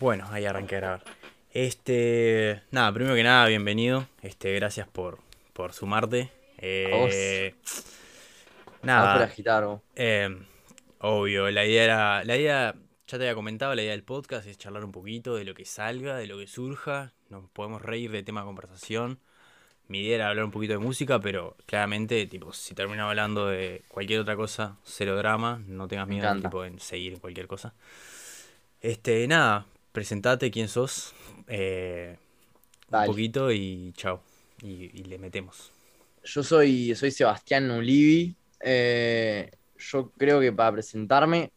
Bueno, ahí arranqué a grabar. Este, nada, primero que nada, bienvenido. Este, gracias por, por sumarte. Eh, nada. por agitar, eh, obvio, la idea era, la idea, ya te había comentado, la idea del podcast es charlar un poquito de lo que salga, de lo que surja. Nos podemos reír de tema de conversación. Mi idea era hablar un poquito de música, pero claramente, tipo, si termino hablando de cualquier otra cosa, cero drama, no tengas miedo tipo, en seguir en cualquier cosa. Este, nada, presentate quién sos, eh, un poquito y chao. Y, le metemos. Yo soy, soy Sebastián Ulivi. Eh, yo creo que para presentarme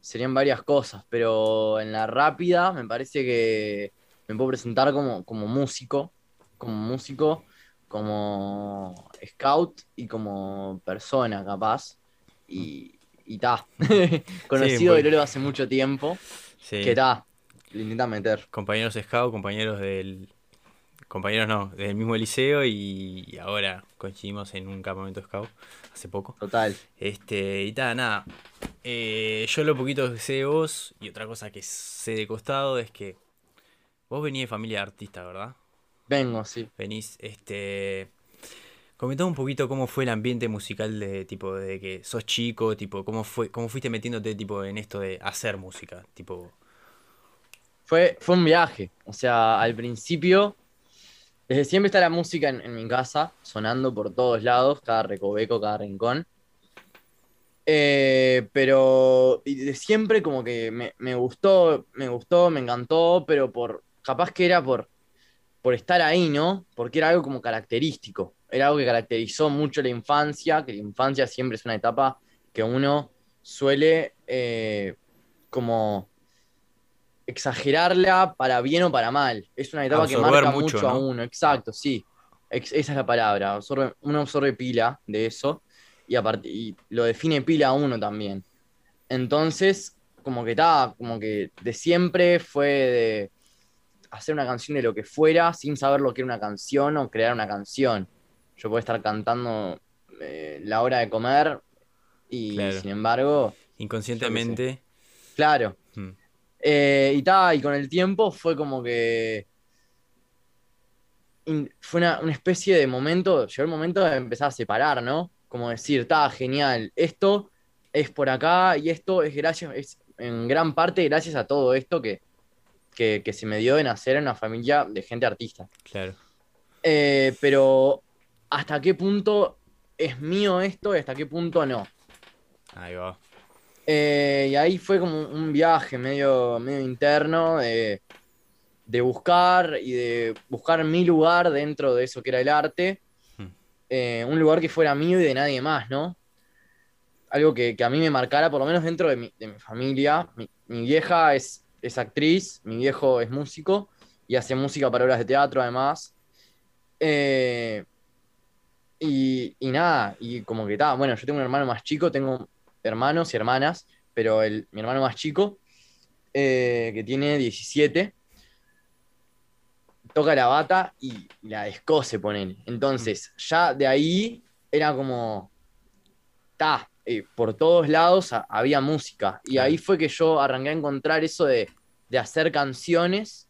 serían varias cosas, pero en la rápida me parece que me puedo presentar como, como músico, como músico, como scout y como persona capaz. Y, y ta. Conocido de Lolo hace mucho tiempo. Sí. Que ta, intentan meter. Compañeros scout, compañeros del. Compañeros no, del mismo liceo y, ahora coincidimos en un campamento scout hace poco. Total. Este, y tal, nada. Eh, yo lo poquito que sé de vos y otra cosa que sé de costado es que vos venís de familia de artista, ¿verdad? Vengo, sí. Venís, este. Comentá un poquito cómo fue el ambiente musical de tipo de que sos chico, tipo, cómo fue, cómo fuiste metiéndote tipo en esto de hacer música, tipo. Fue, fue un viaje. O sea, al principio, desde siempre está la música en, mi casa, sonando por todos lados, cada recoveco, cada rincón. Eh, pero de siempre como que me, me, gustó, me gustó, me encantó, pero por capaz que era por, por estar ahí, ¿no? Porque era algo como característico era algo que caracterizó mucho la infancia, que la infancia siempre es una etapa que uno suele eh, como exagerarla para bien o para mal. Es una etapa que marca mucho, a uno, exacto, sí. esa es la palabra. uno absorbe pila de eso y, y lo define pila a uno también. Entonces, como que está, como que de siempre fue de hacer una canción de lo que fuera sin saber lo que era una canción o crear una canción. Yo puedo estar cantando eh, la hora de comer y sin embargo... Inconscientemente. Claro. Eh, y tal, y con el tiempo fue como que... fue una, especie de momento, llegó el momento de empezar a separar, ¿no? Como decir, está genial, esto es por acá y esto es gracias, es en gran parte gracias a todo esto que, que, se me dio de nacer en una familia de gente artista. Claro. Eh, pero hasta qué punto es mío esto y hasta qué punto no. Ahí va. Eh, y ahí fue como un viaje medio, medio interno de, buscar y de buscar mi lugar dentro de eso que era el arte. Hmm. Eh, un lugar que fuera mío y de nadie más, ¿no? Algo que, a mí me marcara, por lo menos dentro de mi, familia. Mi, vieja es, es actriz, mi viejo es músico y hace música para obras de teatro además. Eh, y, nada, y como que está, bueno, yo tengo un hermano más chico, tengo hermanos y hermanas, pero el, mi hermano más chico, eh, que tiene 17, toca la bata y la escoce, ponen. Entonces, ya de ahí era como, ta, eh, por todos lados había música. Y ahí fue que yo arranqué a encontrar eso de, de hacer canciones,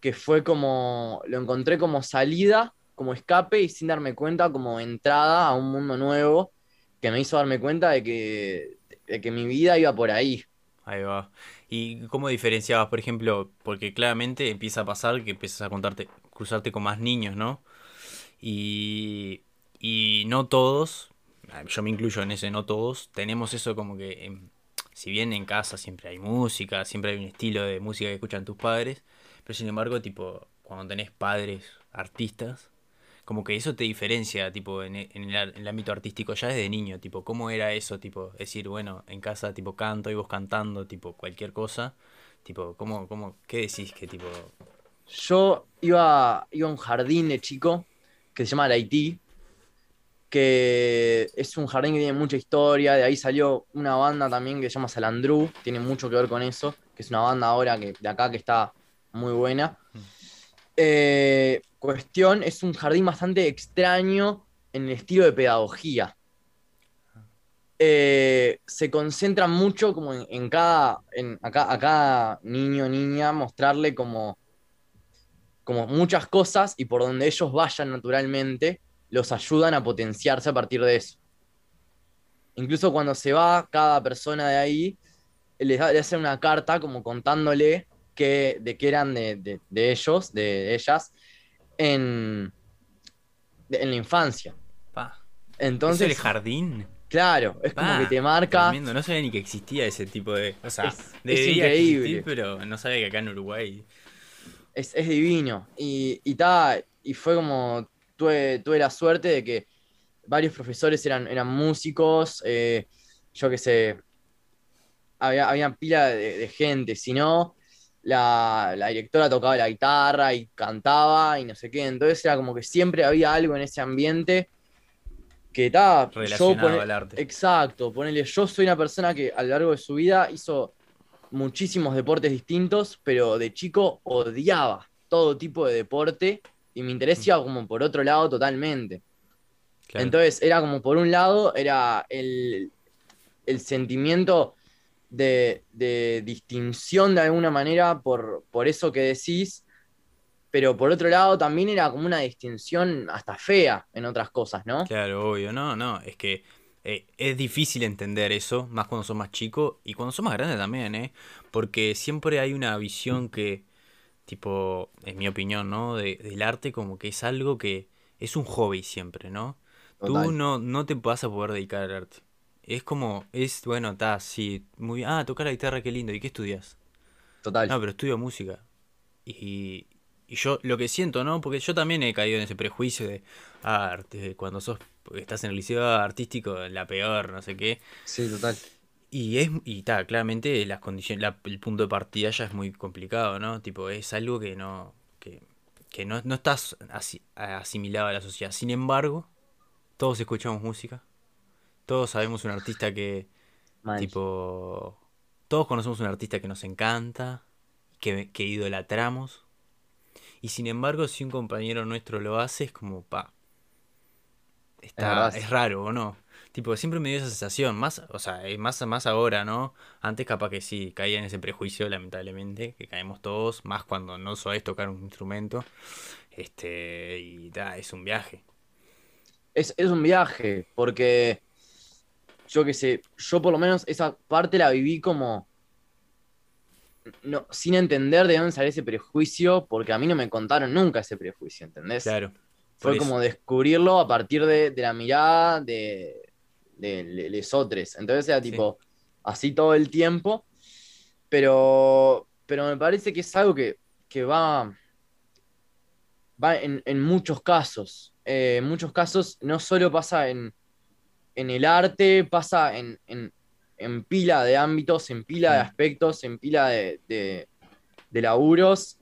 que fue como, lo encontré como salida como escape y sin darme cuenta como entrada a un mundo nuevo que me hizo darme cuenta de que, que mi vida iba por ahí. Ahí va. ¿Y cómo diferenciabas, por ejemplo, porque claramente empieza a pasar que empiezas a contarte, cruzarte con más niños, ¿no? Y, y no todos, yo me incluyo en ese, no todos, tenemos eso como que, si bien en casa siempre hay música, siempre hay un estilo de música que escuchan tus padres, pero sin embargo, tipo, cuando tenés padres artistas, como que eso te diferencia, tipo, en, el, ámbito artístico ya desde niño, tipo, ¿cómo era eso? Tipo, decir, bueno, en casa, tipo, canto y vos cantando, tipo, cualquier cosa, tipo, ¿cómo, cómo, qué decís que, tipo... Yo iba, iba a un jardín de chico que se llama La Haití, que es un jardín que tiene mucha historia, de ahí salió una banda también que se llama Salandru, tiene mucho que ver con eso, que es una banda ahora que, de acá que está muy buena. Mm. Eh, cuestión es un jardín bastante extraño en el estilo de pedagogía. eh, se concentra mucho como en, cada, en, a, cada niño o niña mostrarle como, como muchas cosas y por donde ellos vayan naturalmente, los ayudan a potenciarse a partir de eso. Incluso cuando se va cada persona de ahí, les, hace una carta como contándole que, de qué eran de, ellos, de ellas, en, en la infancia. Entonces, ¿Es el jardín? Claro, es como que te marca. No sabía ni que existía ese tipo de. O sea, es, increíble. pero no sabía que acá en Uruguay. Es, divino. Y, y, y fue como. Tuve, tuve la suerte de que varios profesores eran, eran músicos. Eh, yo qué sé. Había, había pila de, gente. Si no, la, la, directora tocaba la guitarra y cantaba y no sé qué. Entonces era como que siempre había algo en ese ambiente que está relacionado al arte. Exacto, ponele, yo soy una persona que a lo largo de su vida hizo muchísimos deportes distintos, pero de chico odiaba todo tipo de deporte y mi interés iba como por otro lado totalmente. Entonces era como por un lado, era el, sentimiento de, de, distinción de alguna manera por, por eso que decís, pero por otro lado también era como una distinción hasta fea en otras cosas, ¿no? Claro, obvio, no, no, es que eh, es difícil entender eso, más cuando sos más chico y cuando sos más grande también, ¿eh? Porque siempre hay una visión que, tipo, en mi opinión, ¿no? De, del arte como que es algo que es un hobby siempre, ¿no? Tú no, no te vas a poder dedicar al arte. Es como, es, bueno, está, sí, muy ah, tocar la guitarra, qué lindo, ¿y qué estudias? Total. No, pero estudio música. Y, y yo lo que siento, ¿no? Porque yo también he caído en ese prejuicio de arte, cuando sos, estás en el liceo artístico, la peor, no sé qué. Sí, total. Y es, y está, claramente las condiciones, el punto de partida ya es muy complicado, ¿no? Tipo, es algo que no, que, que no, no estás asimilado a la sociedad. Sin embargo, todos escuchamos música, todos sabemos un artista que, tipo, todos conocemos un artista que nos encanta, que, que idolatramos y sin embargo, si un compañero nuestro lo hace, es como, pa. Está, es, raro, ¿o no? Tipo, siempre me dio esa sensación, más, o sea, más, más ahora, ¿no? Antes capaz que sí, caía en ese prejuicio, lamentablemente, que caemos todos, más cuando no sabes tocar un instrumento. Este, y da, es un viaje. Es, es un viaje, porque yo qué sé, yo por lo menos esa parte la viví como no, sin entender de dónde sale ese prejuicio, porque a mí no me contaron nunca ese prejuicio, ¿entendés? Claro. Fue como descubrirlo a partir de, la mirada de, de, lesotres. Entonces era tipo así todo el tiempo, pero, pero me parece que es algo que, va, va en, muchos casos. Eh, en muchos casos no solo pasa en, en el arte, pasa en, en pila de ámbitos, en pila de aspectos, en pila de, de, laburos.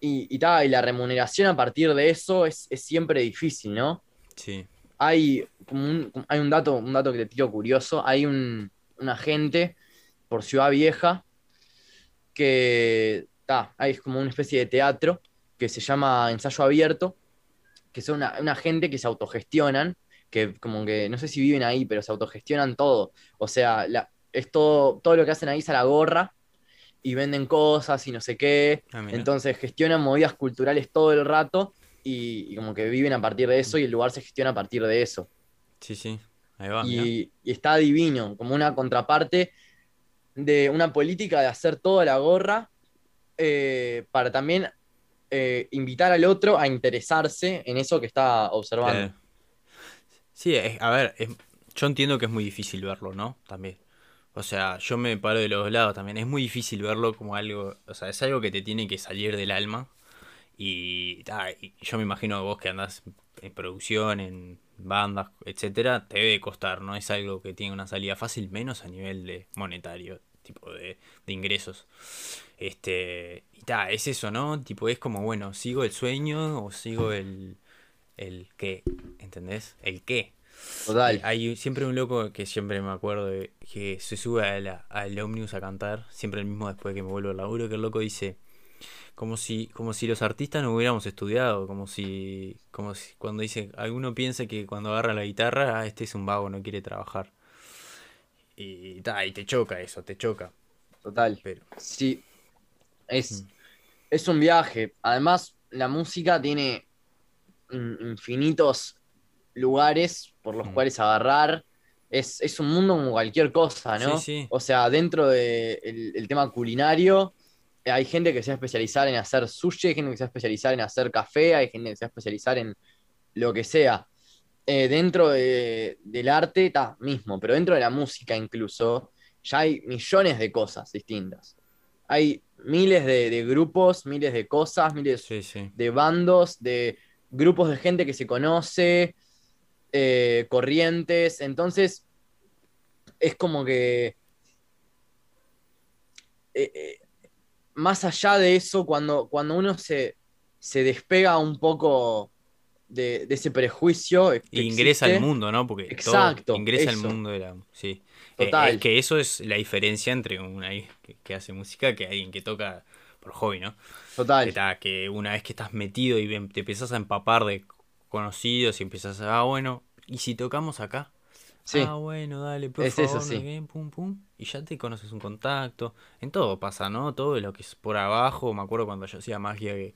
Y, y, y, la remuneración a partir de eso es, siempre difícil, ¿no? Sí. Hay, un, hay un, dato, un dato que te tiro curioso. Hay un, agente por Ciudad Vieja que está, hay como una especie de teatro que se llama ensayo abierto, que son una, una gente que se autogestionan que como que no sé si viven ahí, pero se autogestionan todo. O sea, la, es todo, todo lo que hacen ahí es a la gorra y venden cosas y no sé qué. Ah, Entonces gestionan movidas culturales todo el rato y, como que viven a partir de eso y el lugar se gestiona a partir de eso. Sí, sí, ahí va. Y, está divino, como una contraparte de una política de hacer todo a la gorra eh, para también eh, invitar al otro a interesarse en eso que está observando. Sí, a ver, yo entiendo que es muy difícil verlo, ¿no? También. O sea, yo me paro de los lados también. Es muy difícil verlo como algo, o sea, es algo que te tiene que salir del alma. Y, yo me imagino vos que andás en producción, en bandas, etcétera, te debe costar, no es algo que tiene una salida fácil, menos a nivel de monetario, tipo de, de ingresos. Este, y ta, es eso, ¿no? Tipo, es como, bueno, sigo el sueño o sigo el, el qué, ¿entendés? El qué. Total. Hay siempre un loco que siempre me acuerdo de, que se sube al Omnibus a cantar, siempre el mismo después que me vuelvo al laburo, que el loco dice, como si, como si los artistas no hubiéramos estudiado, como si, como si cuando dice, alguno piensa que cuando agarra la guitarra, ah, este es un vago, no quiere trabajar. y, y te choca eso, te choca. Total. Pero... Sí. Es, mm. es un viaje. Además, la música tiene infinitos lugares por los mm. cuales agarrar. Es, un mundo como cualquier cosa, ¿no? O sea, dentro del el tema culinario, hay gente que se va a especializar en hacer sushi, hay gente que se va a especializar en hacer café, hay gente que se va a especializar en lo que sea. Eh, dentro del arte, está mismo, pero dentro de la música incluso, ya hay millones de cosas distintas. Hay miles de, grupos, miles de cosas, miles de bandos, de grupos de gente que se conoce, eh, corrientes. Entonces, es como que. Eh, más allá de eso, cuando, cuando uno se, se despega un poco de, ese prejuicio. ingresa al mundo, ¿no? Porque Exacto, ingresa al mundo de la. Sí. Eh, Total. que eso es la diferencia entre una que, que, hace música que alguien que toca por hobby, ¿no? Total. Que, una vez que estás metido y te empiezas a empapar de conocidos y empiezas a, ah, bueno, ¿y si tocamos acá? Sí. Ah, bueno, dale, por es favor, eso, sí. pum, pum, y ya te conoces un contacto. En todo pasa, ¿no? Todo lo que es por abajo. Me acuerdo cuando yo hacía magia que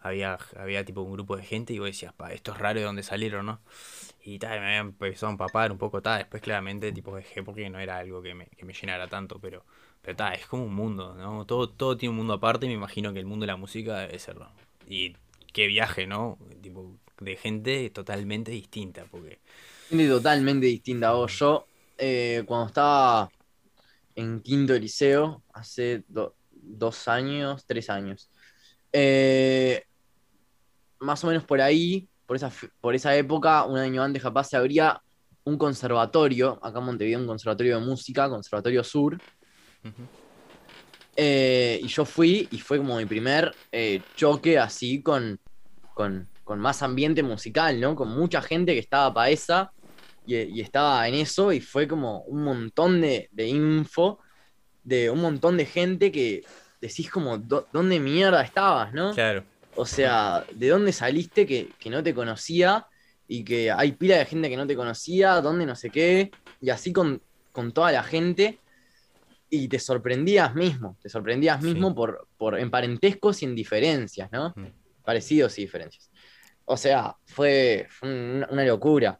había, había tipo un grupo de gente y vos decías, pa, esto es raro de dónde salieron, ¿no? Y tal, me había empezado a empapar un poco, tal, después claramente tipo dejé porque no era algo que me, que me llenara tanto, pero, pero tal, es como un mundo, ¿no? Todo, todo tiene un mundo aparte y me imagino que el mundo de la música debe serlo. Y qué viaje, ¿no? Tipo, de gente totalmente distinta, porque... Gente totalmente distinta, vos. Yo, eh, cuando estaba en quinto liceo, hace dos años, tres años, eh, más o menos por ahí, por esa, por esa época, un año antes capaz se abría un conservatorio, acá en Montevideo, un conservatorio de música, Conservatorio Sur. Eh, y yo fui y fue como mi primer eh, choque así con, con, más ambiente musical, ¿no? Con mucha gente que estaba para esa y, estaba en eso y fue como un montón de, de, info, de un montón de gente que decís como, ¿dónde mierda estabas, no? Claro. O sea, ¿de dónde saliste que, no te conocía? Y que hay pila de gente que no te conocía, dónde no sé qué, y así con, toda la gente. Y te sorprendías mismo, te sorprendías mismo por, por, en parentescos y en diferencias, ¿no? Parecidos y diferencias. O sea, fue, una locura.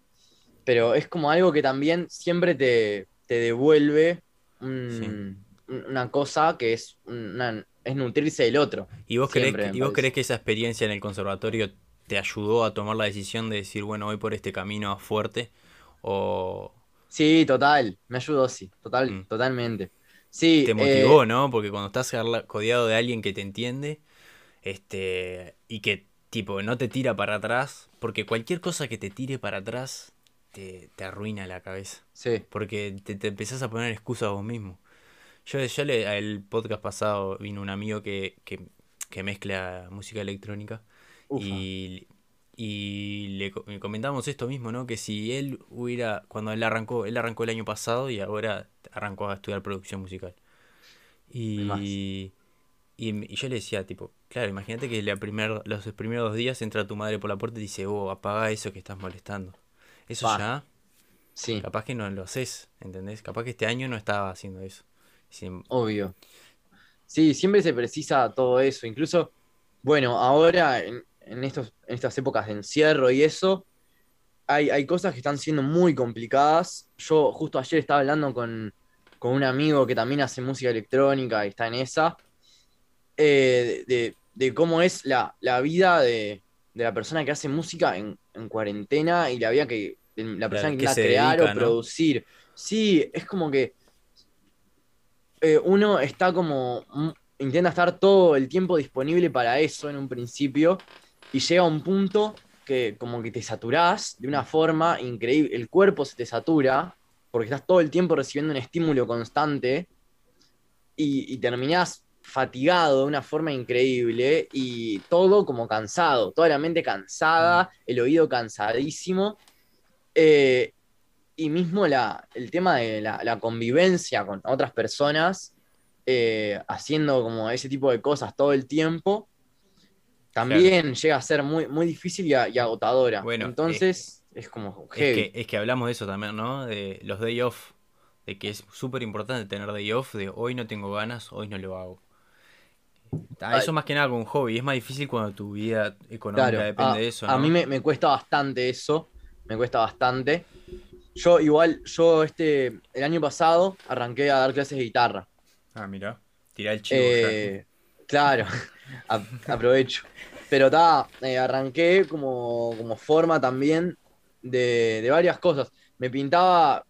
Pero es como algo que también siempre te, devuelve una cosa que es una, es nutrirse del otro. ¿Y vos, crees, ¿y vos crees que esa experiencia en el conservatorio te ayudó a tomar la decisión de decir, bueno, voy por este camino fuerte? O... Sí, total, me ayudó, sí, total, mm. totalmente. Sí, te motivó, eh, ¿no? Porque cuando estás codiado de alguien que te entiende, este, y que tipo no te tira para atrás, porque cualquier cosa que te tire para atrás te, arruina la cabeza. Sí. Porque te, te empezás a poner excusas vos mismo. Yo, yo le, el podcast pasado vino un amigo que, mezcla música electrónica y, le, comentamos esto mismo, ¿no? Que si él hubiera, cuando él arrancó, él arrancó el año pasado y ahora arrancó a estudiar producción musical. Y, y, yo le decía, tipo, claro, imagínate que la primer, los primeros dos días entra tu madre por la puerta y dice, oh, apaga eso que estás molestando. Eso ya, sí. capaz que no lo haces, ¿entendés? Capaz que este año no estaba haciendo eso. Obvio. Sí, siempre se precisa todo eso. Incluso, bueno, ahora en, estos, en estas épocas de encierro y eso, hay, hay, cosas que están siendo muy complicadas. Yo justo ayer estaba hablando con, un amigo que también hace música electrónica y está en esa, eh, de, cómo es la, vida de, la persona que hace música en, cuarentena y la vida que la persona que, quiere crear o producir. Sí, es como que eh, uno está como, intenta estar todo el tiempo disponible para eso en un principio y llega un punto que como que te saturás de una forma increíble, el cuerpo se te satura porque estás todo el tiempo recibiendo un estímulo constante y, y terminás fatigado de una forma increíble y todo como cansado, toda la mente cansada, mm. el oído cansadísimo. Eh, y mismo la, el tema de la, convivencia con otras personas, eh, haciendo como ese tipo de cosas todo el tiempo, también llega a ser muy, muy difícil y, agotadora. Bueno, Entonces, es como Es que, es que hablamos de eso también, ¿no? De los day off de que es súper importante tener day off, de hoy no tengo ganas, hoy no lo hago. Ah, eso más que nada con un hobby, es más difícil cuando tu vida económica depende de eso. A mí me, cuesta bastante eso, me cuesta bastante. Yo igual, yo este, el año pasado arranqué a dar clases de guitarra. Ah, mira, tira el chivo. Eh, claro, aprovecho. Pero está, eh, arranqué como, como, forma también de, de, varias cosas. Me pintaba,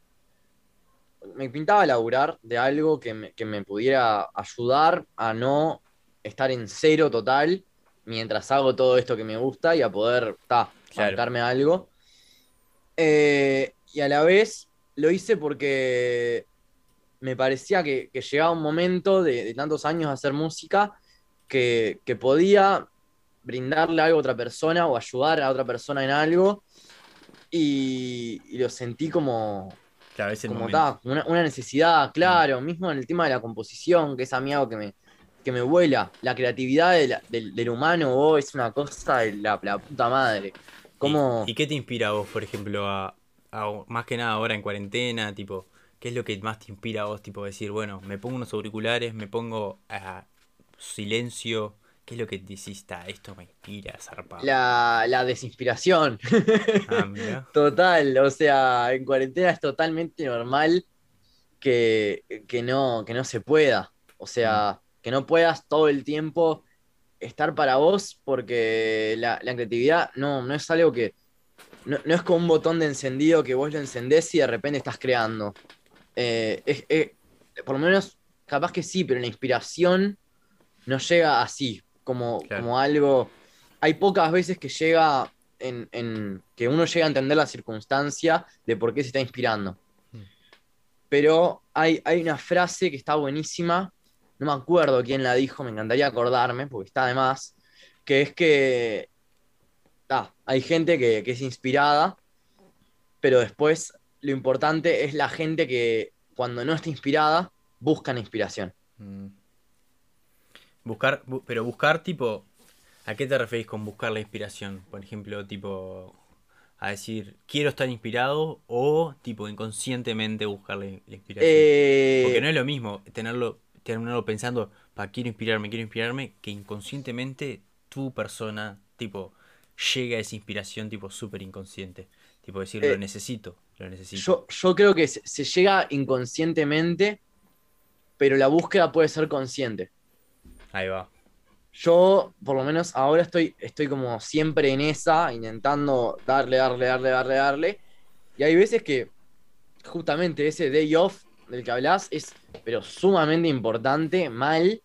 me pintaba laburar de algo que me, que me pudiera ayudar a no estar en cero total mientras hago todo esto que me gusta y a poder, ta, algo. Eh, y a la vez lo hice porque me parecía que, llegaba un momento de, tantos años de hacer música que, podía brindarle algo a otra persona o ayudar a otra persona en algo. Y, lo sentí como, como una, necesidad, claro, mismo en el tema de la composición, que es a mí algo que me, que me vuela. La creatividad del, humano oh, es una cosa de la, puta madre. ¿Y, qué te inspira a vos, por ejemplo, a, más que nada ahora en cuarentena, tipo, qué es lo que más te inspira a vos, tipo, decir, bueno, me pongo unos auriculares, me pongo a silencio, ¿qué es lo que decís, esto me inspira, zarpado? La, la desinspiración. Ah, Total, o sea, en cuarentena es totalmente normal que, no, que no se pueda. O sea, mm que no puedas todo el tiempo estar para vos, porque la, creatividad no, no es algo que. No, es como un botón de encendido que vos lo encendés y de repente estás creando. Eh, por lo menos, capaz que sí, pero la inspiración no llega así, como, como algo. Hay pocas veces que llega en, en, que uno llega a entender la circunstancia de por qué se está inspirando. Hmm. Pero hay, hay una frase que está buenísima, no me acuerdo quién la dijo, me encantaría acordarme, porque está de más, que es que hay gente que, es inspirada, pero después lo importante es la gente que cuando no está inspirada, buscan inspiración. Mm. Buscar, pero buscar tipo, ¿a qué te referís con buscar la inspiración? Por ejemplo, tipo, a decir, quiero estar inspirado o tipo inconscientemente buscar la, inspiración. Eh, Porque no es lo mismo tenerlo terminarlo pensando, para quiero inspirarme, quiero inspirarme, que inconscientemente tu persona, tipo, llega a esa inspiración, tipo, súper inconsciente. Tipo, decir, lo eh, necesito, lo necesito. Yo, yo creo que se, llega inconscientemente, pero la búsqueda puede ser consciente. Ahí va. Yo, por lo menos ahora estoy, estoy como siempre en esa, intentando darle, darle, darle, darle, darle. Y hay veces que justamente ese day off del que hablas es, pero sumamente importante, mal,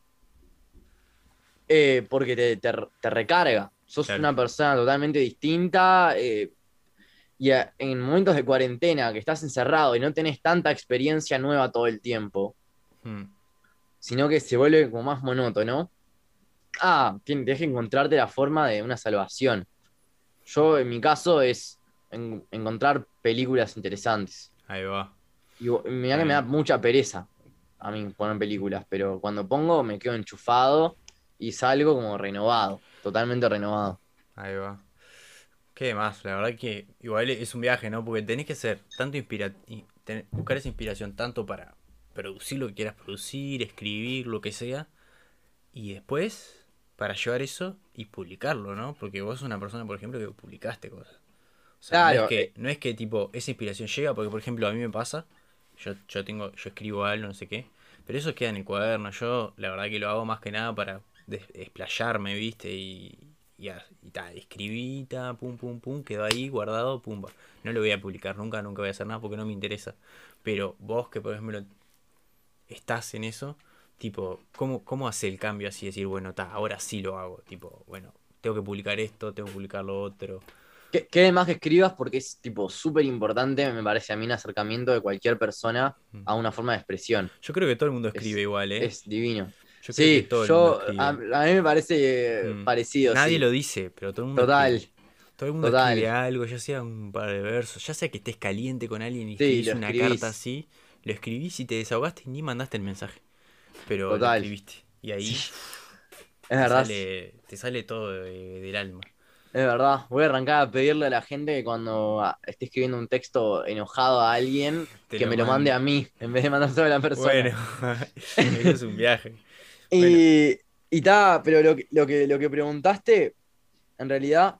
eh, porque te, recarga. Sos una persona totalmente distinta. Eh, y en momentos de cuarentena, que estás encerrado y no tenés tanta experiencia nueva todo el tiempo, hmm. Sino que se vuelve como más monótono. Ah, tienes que encontrarte la forma de una salvación. Yo, en mi caso, es encontrar películas interesantes. Ahí va. Y mira que me da mucha pereza a mí poner películas, pero cuando pongo me quedo enchufado y salgo como renovado, totalmente renovado. Ahí va. ¿Qué más? La verdad que igual es un viaje, ¿no? Porque tenés que ser tanto inspira buscar esa inspiración tanto para producir lo que quieras producir, escribir, lo que sea, y después para llevar eso y publicarlo, ¿no? Porque vos sos una persona, por ejemplo, que publicaste cosas. O sea, no, es que, eh. no es que tipo esa inspiración llega, porque por ejemplo a mí me pasa yo, yo tengo, yo escribo algo, no sé qué. Pero eso queda en el cuaderno. Yo la verdad que lo hago más que nada para desplayarme, ¿viste? Y, y, y tal, escribí, pum, pum, pum, quedó ahí guardado, pumba. No lo voy a publicar nunca, nunca voy a hacer nada porque no me interesa. Pero vos que por ejemplo estás en eso, tipo, ¿cómo, cómo hace el cambio así? Decir, bueno, ta, ahora sí lo hago. Tipo, bueno, tengo que publicar esto, tengo que publicar lo otro. Que, más que escribas porque es tipo súper importante, me parece a mí, un acercamiento de cualquier persona mm. a una forma de expresión. Yo creo que todo el mundo escribe igual, ¿eh? Es divino. Yo sí, yo, a, mí me parece mm. parecido. Nadie lo dice, pero todo el mundo. Total. Todo el mundo escribe algo, ya sea un par de versos, ya sea que estés caliente con alguien y escribís una carta así, lo escribís y te desahogaste y ni mandaste el mensaje. Pero lo escribiste. Y ahí es verdad. te sale todo del alma. Es verdad, voy a arrancar a pedirle a la gente que cuando esté escribiendo un texto enojado a alguien, Te que lo me lo mande a mí, en vez de mandárselo a la persona. Bueno, eso es un viaje. Y, y ta, pero lo, que- lo, que, lo que preguntaste, en realidad,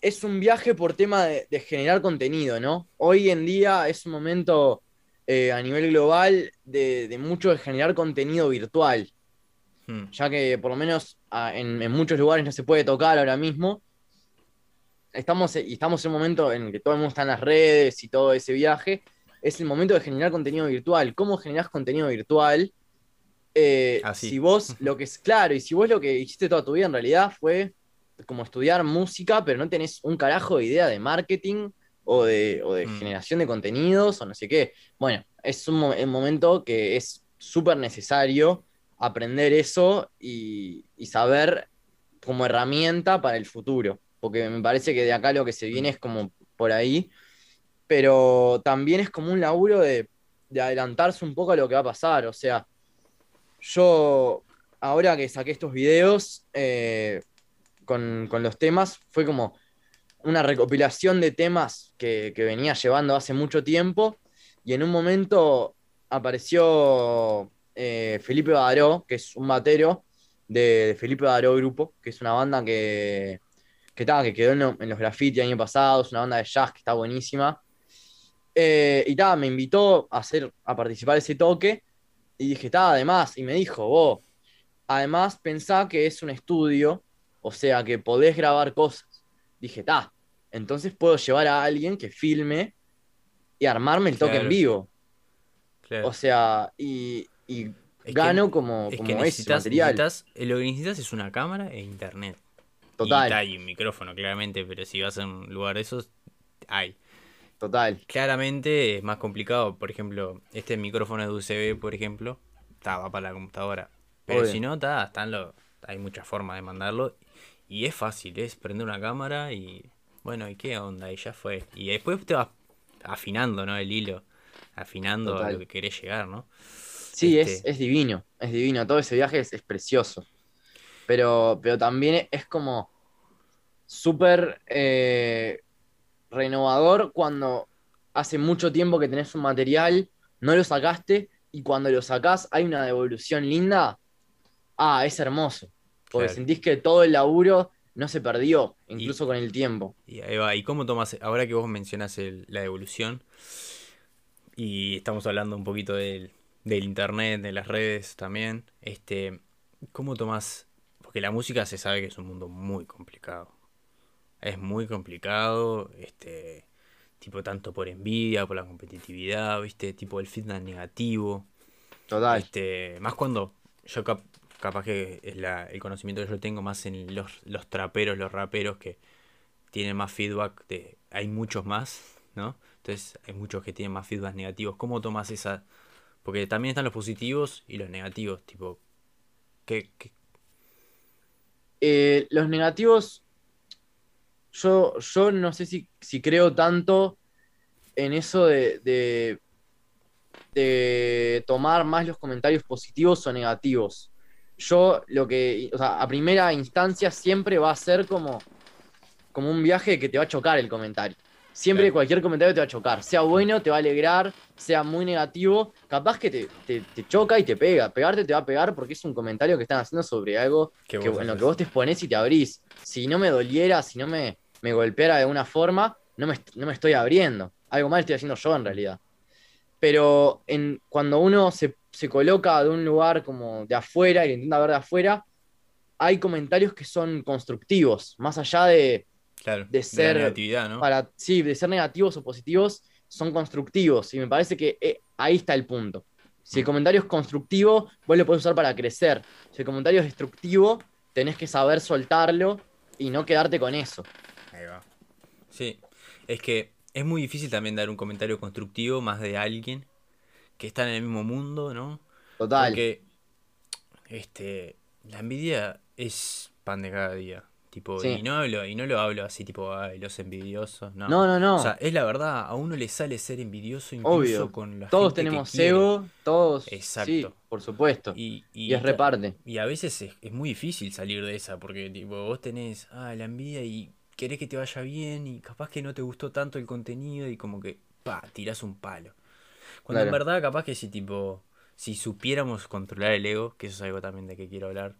es un viaje por tema de, de generar contenido, ¿no? Hoy en día es un momento eh, a nivel global de, de mucho de generar contenido virtual, Hmm. ya que por lo menos ah, en, en muchos lugares no se puede tocar ahora mismo. Estamos, y estamos en un momento en el que todo el mundo está en las redes y todo ese viaje. Es el momento de generar contenido virtual. ¿Cómo generás contenido virtual? Eh, Así. Si vos lo que es claro, y si vos lo que hiciste toda tu vida en realidad fue como estudiar música, pero no tenés un carajo de idea de marketing o de, o de Mm. generación de contenidos o no sé qué. Bueno, es un, mo- un momento que es súper necesario aprender eso y, y saber como herramienta para el futuro, porque me parece que de acá lo que se viene es como por ahí, pero también es como un laburo de, de adelantarse un poco a lo que va a pasar, o sea, yo ahora que saqué estos videos eh, con, con los temas, fue como una recopilación de temas que, venía llevando hace mucho tiempo y en un momento apareció eh, Felipe Badaró, que es un batero de, Felipe Badaró Grupo, que es una banda que, que, que quedó en, lo- en los graffiti año pasado, es una banda de jazz que está buenísima. Eh, y ta, me invitó a, hacer, a participar de ese toque y dije, está, además, y me dijo, vos, además pensá que es un estudio, o sea, que podés grabar cosas. Dije, está, entonces puedo llevar a alguien que filme y armarme el toque Claro. en vivo. Claro. O sea, y, y Es que- gano como, Es como que ese necesitas, material. necesitas- eh, lo que necesitas es una cámara e internet. Total. Y, ta, un micrófono, claramente, pero si vas a un lugar de esos, hay. Total. Claramente es más complicado. Por ejemplo, este micrófono de USB, por ejemplo, ta, va para la computadora. Pero Obvio. si no, ta, están los, hay muchas formas de mandarlo. Y es fácil, es prender una cámara y. Bueno, ¿y qué onda? Y ya fue. Y después te vas afinando, ¿no? El hilo. Afinando a lo que querés llegar, ¿no? Sí, es, Este- es divino, es divino. Todo ese viaje es, es precioso. Pero, pero también es como súper eh, renovador cuando hace mucho tiempo que tenés un material, no lo sacaste, y cuando lo sacás hay una devolución linda. Ah, es hermoso. Porque Claro. sentís que todo el laburo no se perdió, incluso con el tiempo. Y ahí va. ¿Y cómo tomas, ahora que vos mencionas el- la evolución, y estamos hablando un poquito del, del internet, de las redes también, este, ¿cómo tomas? Porque la música se sabe que es un mundo muy complicado. Es muy complicado, este, tipo tanto por envidia, por la competitividad, ¿viste? Tipo el feedback negativo. Total. Este, más cuando yo cap- capaz que es la- el conocimiento que yo tengo más en los, los traperos, los raperos que tienen más feedback de hay muchos más, ¿no? Entonces hay muchos que tienen más feedback negativos. ¿Cómo tomas esa? Porque también están los positivos y los negativos, tipo ¿qué, Eh, los negativos, yo, yo no sé si, si creo tanto en eso de, de tomar más los comentarios positivos o negativos. Yo lo que, o sea, a primera instancia siempre va a ser como, como un viaje que te va a chocar el comentario. Siempre cualquier comentario te va a chocar. Sea bueno, te va a alegrar, sea muy negativo. Capaz que te, te- te choca y te pega. Pegarte te va a pegar porque es un comentario que están haciendo sobre algo que en lo que vos te exponés y te abrís. Si no me doliera, si no me, me golpeara de alguna forma, no me, no me estoy abriendo. Algo mal estoy haciendo yo en realidad. Pero en, cuando uno se, se coloca de un lugar como de afuera y lo intenta ver de afuera, hay comentarios que son constructivos, más allá de, Claro, de ser negatividad, ¿no? para, sí, de ser negativos o positivos, son constructivos. Y me parece que eh, ahí está el punto. Si el comentario es constructivo, vos lo podés usar para crecer. Si el comentario es destructivo, tenés que saber soltarlo y no quedarte con eso. Ahí va. Sí, es que es muy difícil también dar un comentario constructivo más de alguien que está en el mismo mundo, ¿no? Total. Porque este, la envidia es pan de cada día. Tipo, Sí. y no hablo, y no lo hablo así tipo, ay, los envidiosos, no. No, no, no. O sea, es la verdad, a uno le sale ser envidioso incluso Obvio. con la todos gente que tenemos quiere. ego, todos. Exacto. Sí, por supuesto. Y, Y, es reparte. Y a veces es, es muy difícil salir de esa, porque tipo, vos tenés ah, la envidia y querés que te vaya bien y capaz que no te gustó tanto el contenido y como que, pa, tirás un palo. Cuando en verdad capaz que si tipo, si supiéramos controlar el ego, que eso es algo también de que quiero hablar,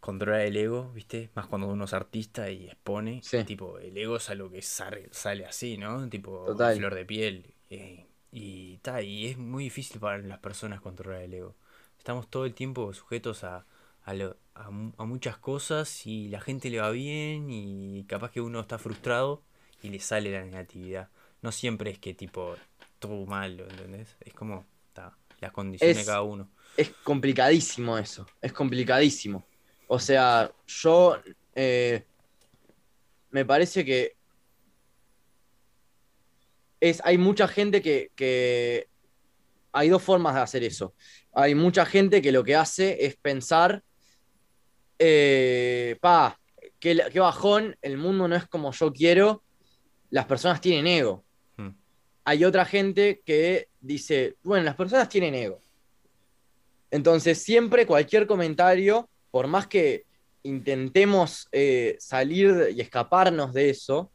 controlar el ego, ¿viste? Más cuando uno es artista y expone, Sí. tipo, el ego es algo que sale, sale así, ¿no? Tipo, Total. flor de piel. eh, y, ta, y es muy difícil para las personas controlar el ego. Estamos todo el tiempo sujetos a, a, lo- a a muchas cosas y la gente le va bien y capaz que uno está frustrado y le sale la negatividad. No siempre es que tipo todo malo, ¿entendés? Es como ta, las condiciones de cada uno. Es complicadísimo eso. Es complicadísimo. O sea, yo. eh, me parece que. Es, hay mucha gente que, que. Hay dos formas de hacer eso. Hay mucha gente que lo que hace es pensar. eh, pa, qué, qué bajón, el mundo no es como yo quiero. Las personas tienen ego. Hay otra gente que dice, bueno, las personas tienen ego. Entonces, siempre cualquier comentario, por más que intentemos eh, salir y escaparnos de eso,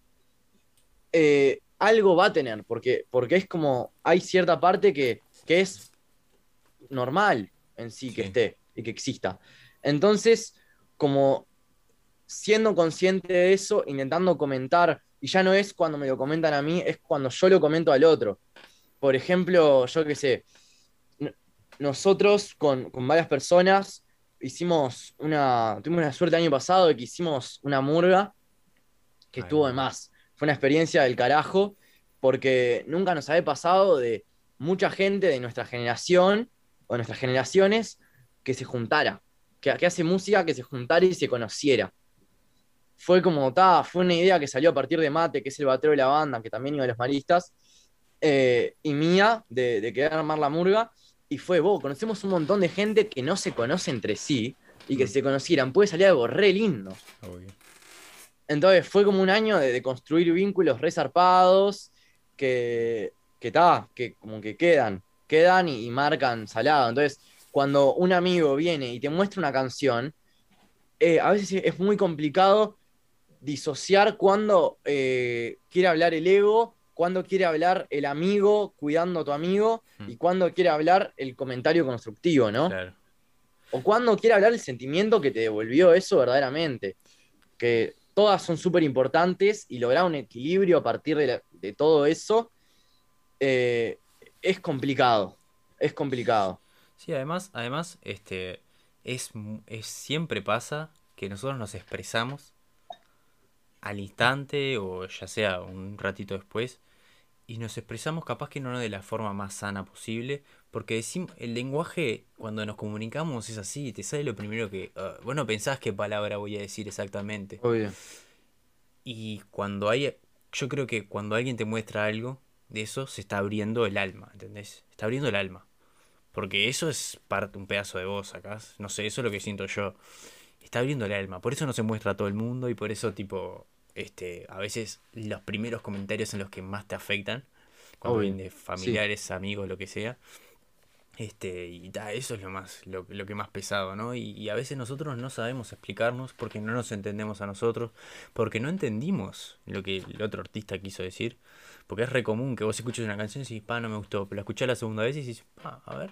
eh, algo va a tener, porque, porque es como, hay cierta parte que, que es normal en sí que Sí. esté y que exista. Entonces, como siendo consciente de eso, intentando comentar, y ya no es cuando me lo comentan a mí, es cuando yo lo comento al otro. Por ejemplo, yo qué sé, nosotros con, con varias personas hicimos una, tuvimos la suerte el año pasado de que hicimos una murga que estuvo de más. Fue una experiencia del carajo, porque nunca nos había pasado de mucha gente de nuestra generación o de nuestras generaciones que se juntara, que, que hace música, que se juntara y se conociera. Fue como, ta, fue una idea que salió a partir de Mate, que es el batero de la banda, que también iba a los maristas, eh, y mía, de, de querer armar la murga, y fue, vos, conocemos un montón de gente que no se conoce entre sí, y que Mm. si se conocieran, puede salir algo re lindo. Obvio. Entonces fue como un año de, de construir vínculos resarpados que, que, ta, que como que quedan, quedan y, y marcan salado. Entonces, cuando un amigo viene y te muestra una canción, eh, a veces es muy complicado disociar cuando eh, quiere hablar el ego, cuando quiere hablar el amigo cuidando a tu amigo Mm. y cuando quiere hablar el comentario constructivo, ¿no? Claro. o cuando quiere hablar el sentimiento que te devolvió eso verdaderamente. Que todas son súper importantes y lograr un equilibrio a partir de, la- de todo eso eh, es complicado. Es complicado. Sí, además, además, este, es, es, siempre pasa que nosotros nos expresamos al instante o ya sea un ratito después y nos expresamos capaz que no de la forma más sana posible porque decimos, el lenguaje cuando nos comunicamos es así, te sale lo primero que, ah, vos no pensás qué palabra voy a decir exactamente. Obvio. Y cuando hay, yo creo que cuando alguien te muestra algo de eso, se está abriendo el alma, ¿entendés? Está abriendo el alma. Porque eso es parte, un pedazo de vos acá. No sé, eso es lo que siento yo. Está abriendo el alma. Por eso no se muestra a todo el mundo y por eso, tipo, este, a veces los primeros comentarios son los que más te afectan. Cuando Obvio, vienen de familiares, amigos, lo que sea. Este, y eso es lo más, lo, lo que más pesado, ¿no? Y, y a veces nosotros no sabemos explicarnos porque no nos entendemos a nosotros, porque no entendimos lo que el otro artista quiso decir. Porque es re común que vos escuches una canción y decís, pa, no me gustó, pero la escuchás la segunda vez y decís, pa, a ver.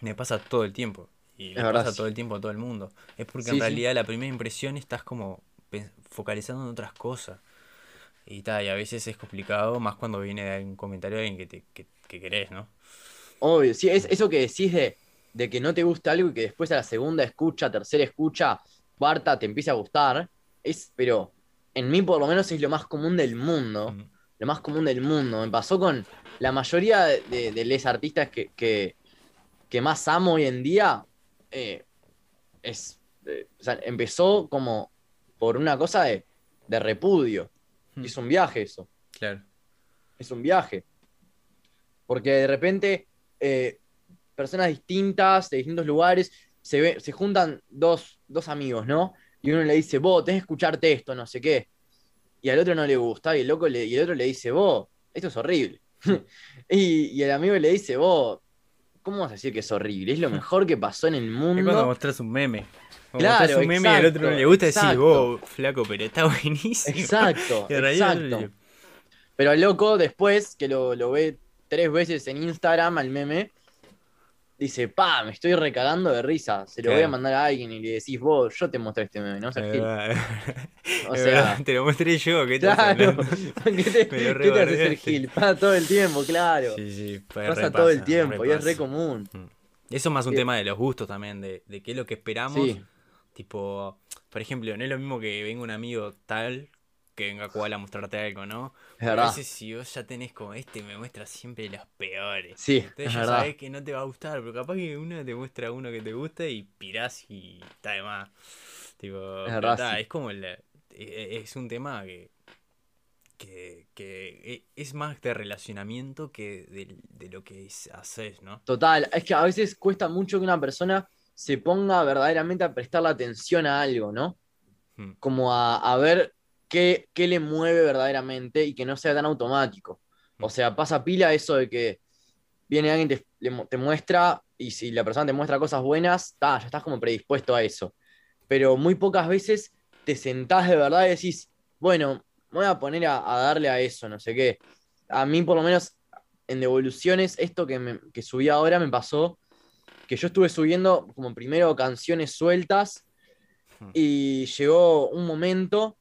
Me pasa todo el tiempo. Y le pasa sí. todo el tiempo a todo el mundo. Es porque Sí, en sí. realidad la primera impresión estás como focalizando en otras cosas. Y tal, y a veces es complicado, más cuando viene algún comentario de alguien que, te, que, que querés, ¿no? Obvio. Sí, es eso que decís de, de que no te gusta algo y que después a la segunda escucha, tercera escucha, cuarta te empieza a gustar. Es, pero en mí por lo menos es lo más común del mundo. Mm. lo más común del mundo. Me pasó con la mayoría de, de, de les artistas que, que, que más amo hoy en día. Eh, es, eh, o sea, empezó como por una cosa de, de repudio. Mm. Y es un viaje eso. Claro. Es un viaje. Porque de repente eh, personas distintas, de distintos lugares, se, ve- se juntan dos, dos amigos, ¿no? Y y uno le dice, vos, tenés que escucharte esto, no sé qué. Y al otro no le gusta, y el, loco le, y el otro le dice, vos, esto es horrible. y, y el amigo le dice, vos, ¿cómo vas a decir que es horrible? Es lo mejor que pasó en el mundo. Es cuando mostras un meme. Claro, mostrás un meme y al otro no le gusta decir, exacto. vos, flaco, pero está buenísimo. Exacto, exacto. Pero el loco, después que lo, lo ve tres veces en Instagram al meme, dice, pa, me estoy recagando de risa. Se lo voy a mandar a alguien y le decís, vos, yo te mostré este meme, no gil. verdad, O sea, te lo mostré yo, ¿qué estás claro. ¿Qué te, Me lo qué te hace ser gil? Pasa todo el tiempo, claro. Sí, sí, pues, Pasa re todo el pasa, tiempo y es re pasa. común. Eso es más un Sí. tema de los gustos también, de, de qué es lo que esperamos. Sí, Tipo, por ejemplo, no es lo mismo que venga un amigo tal que venga Koala a mostrarte algo, ¿no? es Porque A verdad. veces si vos ya tenés como este, me muestra siempre los peores. Sí, Entonces es ya verdad. sabés que no te va a gustar, pero capaz que uno te muestra uno que te gusta y pirás y está de más. Tipo, pero verdad, sí. es como el, e- e- es un tema que, que, que e- es más de relacionamiento que de, de lo que es- haces, ¿no? Total, es que a veces cuesta mucho que una persona se ponga verdaderamente a prestarle atención a algo, ¿no? Mm. Como a, a ver qué, qué le mueve verdaderamente y que no sea tan automático. O sea, pasa pila eso de que viene alguien, te, te muestra y si la persona te muestra cosas buenas, ta, ya estás como predispuesto a eso. Pero muy pocas veces te sentás de verdad y decís, bueno, me voy a poner a, a darle a eso, no sé qué. A mí por lo menos en devoluciones, esto que, me- que subí ahora me pasó que yo estuve subiendo como primero canciones sueltas Hmm. y llegó un momento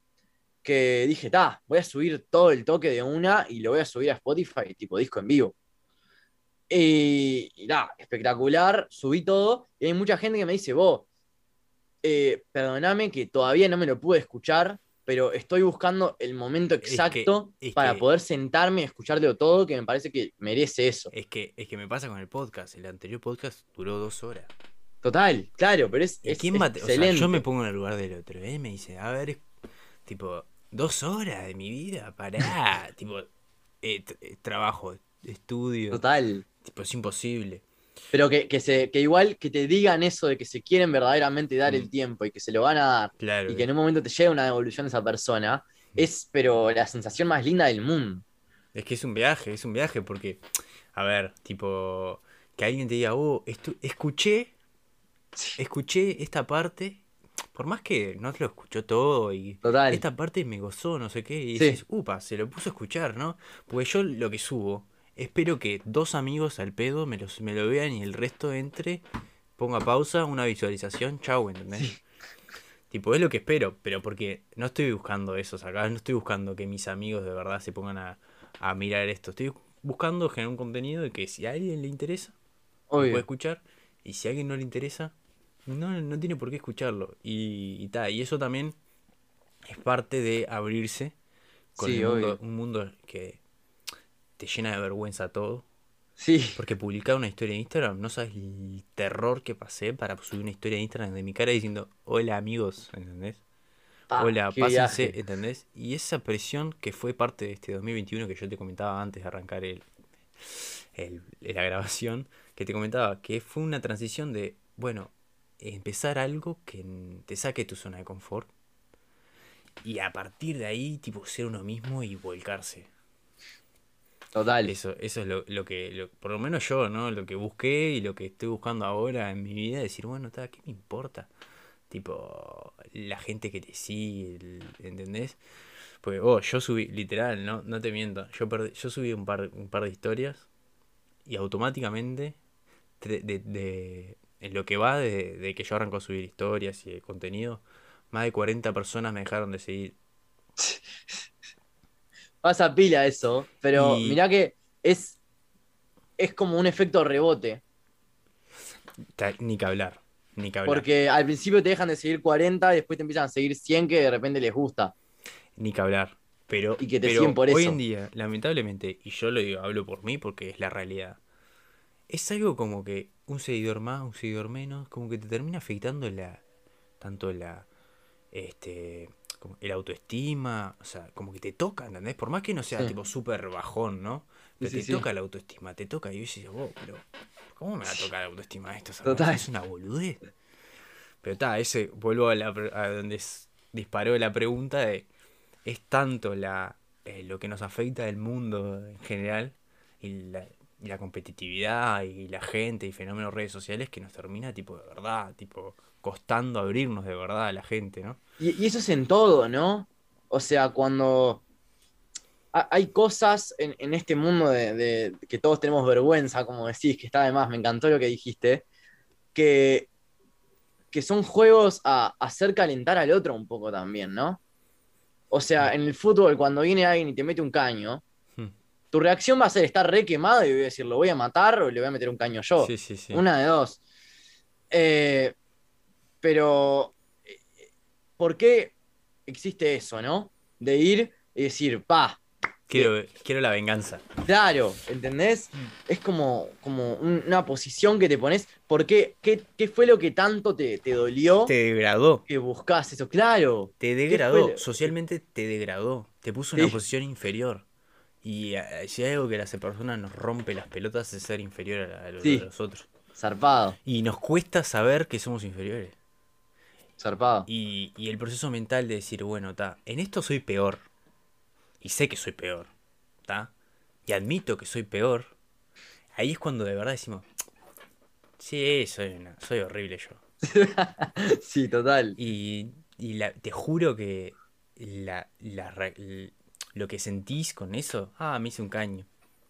que dije, ta, voy a subir todo el toque de una y lo voy a subir a Spotify, tipo disco en vivo. Y, y nada, espectacular, subí todo y hay mucha gente que me dice, vos, eh, perdoname que todavía no me lo pude escuchar, pero estoy buscando el momento exacto es para que- poder sentarme y escucharlo todo, que me parece que merece eso. Es que, es que me pasa con el podcast. El anterior podcast duró dos horas. Total, claro, pero es, ¿Y es quién o sea, excelente. yo me pongo en el lugar del otro. Él me dice, a ver, tipo, dos horas de mi vida, pará. tipo, eh, eh, trabajo, estudio. Total. Tipo, es imposible. Pero que, que, se, que igual que te digan eso de que se quieren verdaderamente dar el Mm. tiempo y que se lo van a dar Claro. y que en un momento te llega una devolución de esa persona, Mm. es pero la sensación más linda del mundo. Es que es un viaje, es un viaje porque, a ver, tipo, que alguien te diga, oh, escuché, escuché esta parte, por más que no te lo escuchó todo y Total. esta parte me gozó, no sé qué, y Sí. dices, upa, se lo puso a escuchar, ¿no? Porque yo lo que subo, espero que dos amigos al pedo me, los, me lo vean y el resto entre, ponga pausa, una visualización, chau, ¿entendés? Tipo, es lo que espero, pero porque no estoy buscando eso acá, no estoy buscando que mis amigos de verdad se pongan a, a mirar esto, estoy buscando generar un contenido de que si a alguien le interesa, lo puede escuchar, y si a alguien no le interesa, no, no tiene por qué escucharlo. Y, y, ta, y eso también es parte de abrirse con Sí, el mundo, obvio. un mundo que te llena de vergüenza todo. Sí, Porque publicar una historia en Instagram, no sabes el terror que pasé para subir una historia en Instagram de mi cara diciendo, hola amigos, ¿entendés? pa, Hola, pásense, viaje. ¿entendés? Y esa presión que fue parte de este 2021 que yo te comentaba antes de arrancar el, el- la grabación, que te comentaba que fue una transición de, bueno, empezar algo que te saque tu zona de confort y a partir de ahí, tipo, ser uno mismo y volcarse. Total. Eso, eso es lo, lo que, lo- por lo menos yo, ¿no? Lo que busqué y lo que estoy buscando ahora en mi vida, decir, bueno, ta, ¿qué me importa? Tipo, la gente que te sigue, el- ¿entendés? Porque, oh, yo subí, literal, ¿no? No te miento, yo, perdí- yo subí un par, un par de historias y automáticamente, de, de- en lo que va de, de que yo arranco a subir historias y contenido, más de 40 personas me dejaron de seguir. Pasa pila eso, pero Y- mirá que es, es como un efecto rebote. Ni que hablar, ni que hablar. Porque al principio te dejan de seguir 40 y después te empiezan a seguir 100 que de repente les gusta. Ni que hablar. Pero, Y que te pero por hoy eso. en día, lamentablemente, y yo lo digo, hablo por mí porque es la realidad, es algo como que un seguidor más, un seguidor menos, como que te termina afectando la, tanto la, este, como el autoestima, o sea, como que te toca, ¿entendés? Por más que no sea Sí. tipo súper bajón, ¿no? Pero Sí, te sí. toca la autoestima, te toca y dices, vos, pero, ¿cómo me va a tocar la autoestima esto? Total. Es una boludez. Pero está, ese, vuelvo a, la, a donde disparó la pregunta de, es tanto la, eh, lo que nos afecta del mundo en general y la, competitividad y la gente y fenómenos redes sociales que nos termina tipo de verdad, tipo costando abrirnos de verdad a la gente, ¿no? Y, eso es en todo, ¿no? O sea, cuando hay cosas en, este mundo de, que todos tenemos vergüenza, como decís, que está de más, me encantó lo que dijiste, que, que son juegos a hacer calentar al otro un poco también, ¿no? O sea, en el fútbol, cuando viene alguien y te mete un caño. Tu reacción va a ser estar re quemado y voy a decir, lo voy a matar o le voy a meter un caño yo. Sí, sí, sí. Una de dos. Eh, pero, ¿por qué existe eso, no? De ir y decir, pa, Quiero, quiero la venganza. Claro, ¿entendés? Es como, como una posición que te pones. ¿Por qué? ¿Qué, fue lo que tanto te, dolió? Te degradó. Que buscás eso, claro. Te degradó, socialmente te degradó. Te puso en una posición inferior. Y eh, si hay algo que a las personas nos rompe las pelotas es ser inferior a, los, otros. Zarpado. Y nos cuesta saber que somos inferiores. Zarpado. Y, y el proceso mental de decir, bueno, está, en esto soy peor y sé que soy peor, ¿está? Y admito que soy peor, ahí es cuando de verdad decimos, sí, soy, soy horrible yo. sí, total. Y, te juro que la, lo que sentís con eso, ah, me hice un caño,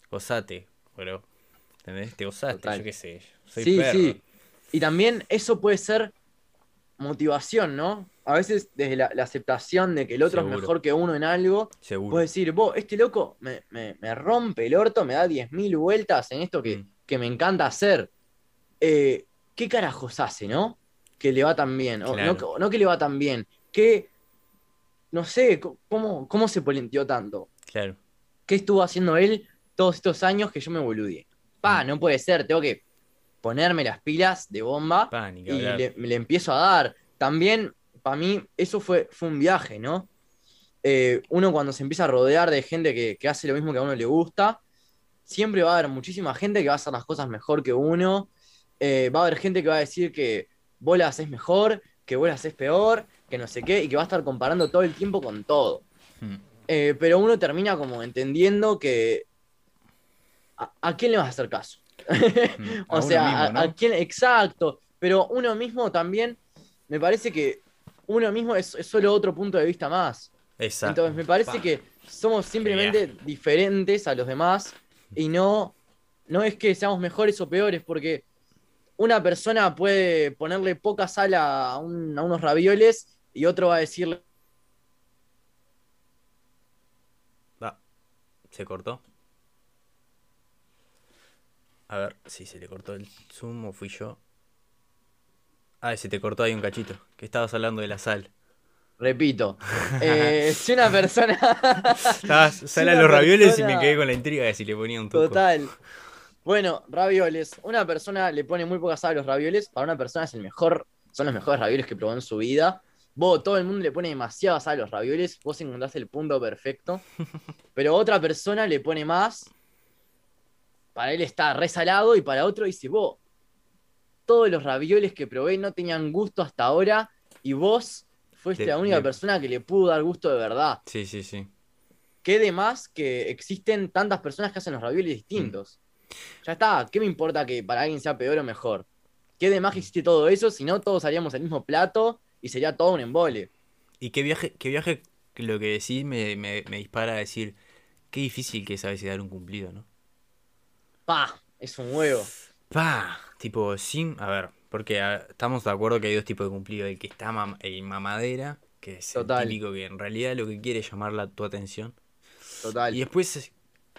gozate, bro. ¿Entendés? Te gozaste, yo qué sé. Soy sí, sí. Y también eso puede ser motivación, ¿no? A veces desde la, aceptación de que el otro es mejor que uno en algo, Seguro. puedes decir, vos, este loco me, rompe el orto, me da 10.000 vueltas en esto que, mm. me encanta hacer. Eh, ¿Qué carajos hace, no? Que le va tan bien. O, no, que le va tan bien. Que, no sé, ¿cómo, cómo se polenteó tanto? Claro. ¿Qué estuvo haciendo él todos estos años que yo me boludeé? Pa, mm. no puede ser, tengo que ponerme las pilas de bomba y le, empiezo a dar. También, para mí, eso fue, fue un viaje, ¿no? Eh, uno cuando se empieza a rodear de gente que, hace lo mismo que a uno le gusta, siempre va a haber muchísima gente que va a hacer las cosas mejor que uno. Eh, va a haber gente que va a decir que vos las haces mejor, que vos las haces peor, que no sé qué, y que va a estar comparando todo el tiempo con todo. Hmm. Eh, pero uno termina como entendiendo que ¿a, quién le vas a hacer caso? Mm, o sea, a, quién, exacto. Pero uno mismo también, me parece que uno mismo es, solo otro punto de vista más. Exacto. Entonces me parece que somos simplemente diferentes a los demás y no, no es que seamos mejores o peores, porque una persona puede ponerle poca sal a, a unos ravioles y otro va a decirle... Va, se cortó. A ver si se le cortó el zoom o fui yo. Ah, se te cortó ahí un cachito. Que estabas hablando de la sal. Repito, eh, si una persona. Estabas sal a los ravioles y me quedé con la intriga de si le ponía un toque. Total. Bueno, ravioles. Una persona le pone muy poca sal a los ravioles. Para una persona es el mejor. Son los mejores ravioles que probó en su vida. Vos, todo el mundo le pone demasiada sal a los ravioles. Vos encontrás el punto perfecto. Pero otra persona le pone más para él está resalado y para otro dice, vos, todos los ravioles que probé no tenían gusto hasta ahora y vos fuiste la única persona que le pudo dar gusto de verdad. Sí, sí, sí. Qué de más que existen tantas personas que hacen los ravioles distintos. Mm. Ya está, ¿qué me importa que para alguien sea peor o mejor? ¿Qué de más que existe todo eso si no todos haríamos el mismo plato y sería todo un embole? Y qué viaje, qué viaje lo que decís me, me dispara a decir, qué difícil que es a veces dar un cumplido, ¿no? pa, es un huevo. Pa, tipo, sin, a ver, porque estamos de acuerdo que hay dos tipos de cumplido, el que está el mamadera, que es el típico que en realidad lo que quiere es llamar la, tu atención. Total. Y después es,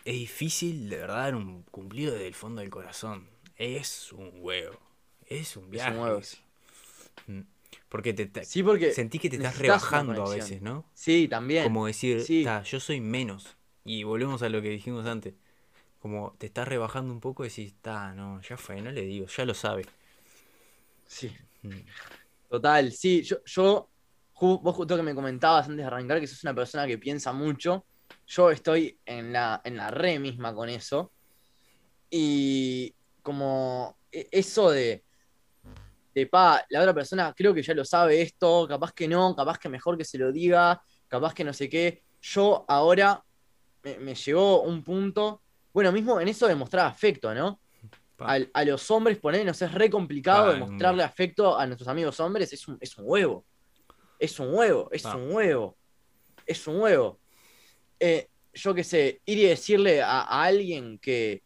difícil de verdad dar un cumplido desde el fondo del corazón. Es un huevo. Es un viaje. Es un huevo. Mm. Porque te, sí, porque sentí que te estás rebajando a veces, ¿no? Sí, también. Como decir, yo soy menos. Y volvemos a lo que dijimos antes como te estás rebajando un poco y decís, está, no, ya fue, no le digo, ya lo sabe. Sí. Mm. Total, sí, yo, yo, vos justo que me comentabas antes de arrancar que sos una persona que piensa mucho, yo estoy en la, en la re misma con eso. Y como e, eso de de pa, la otra persona creo que ya lo sabe esto, capaz que no, capaz que mejor que se lo diga, capaz que no sé qué. Yo ahora me, llegó un punto, bueno, mismo en eso de mostrar afecto, ¿no? A, los hombres, ponernos es re complicado demostrarle afecto a nuestros amigos hombres, es un, es un huevo. Es un huevo, es un huevo. Es un huevo. Eh, yo qué sé, ir y decirle a, alguien que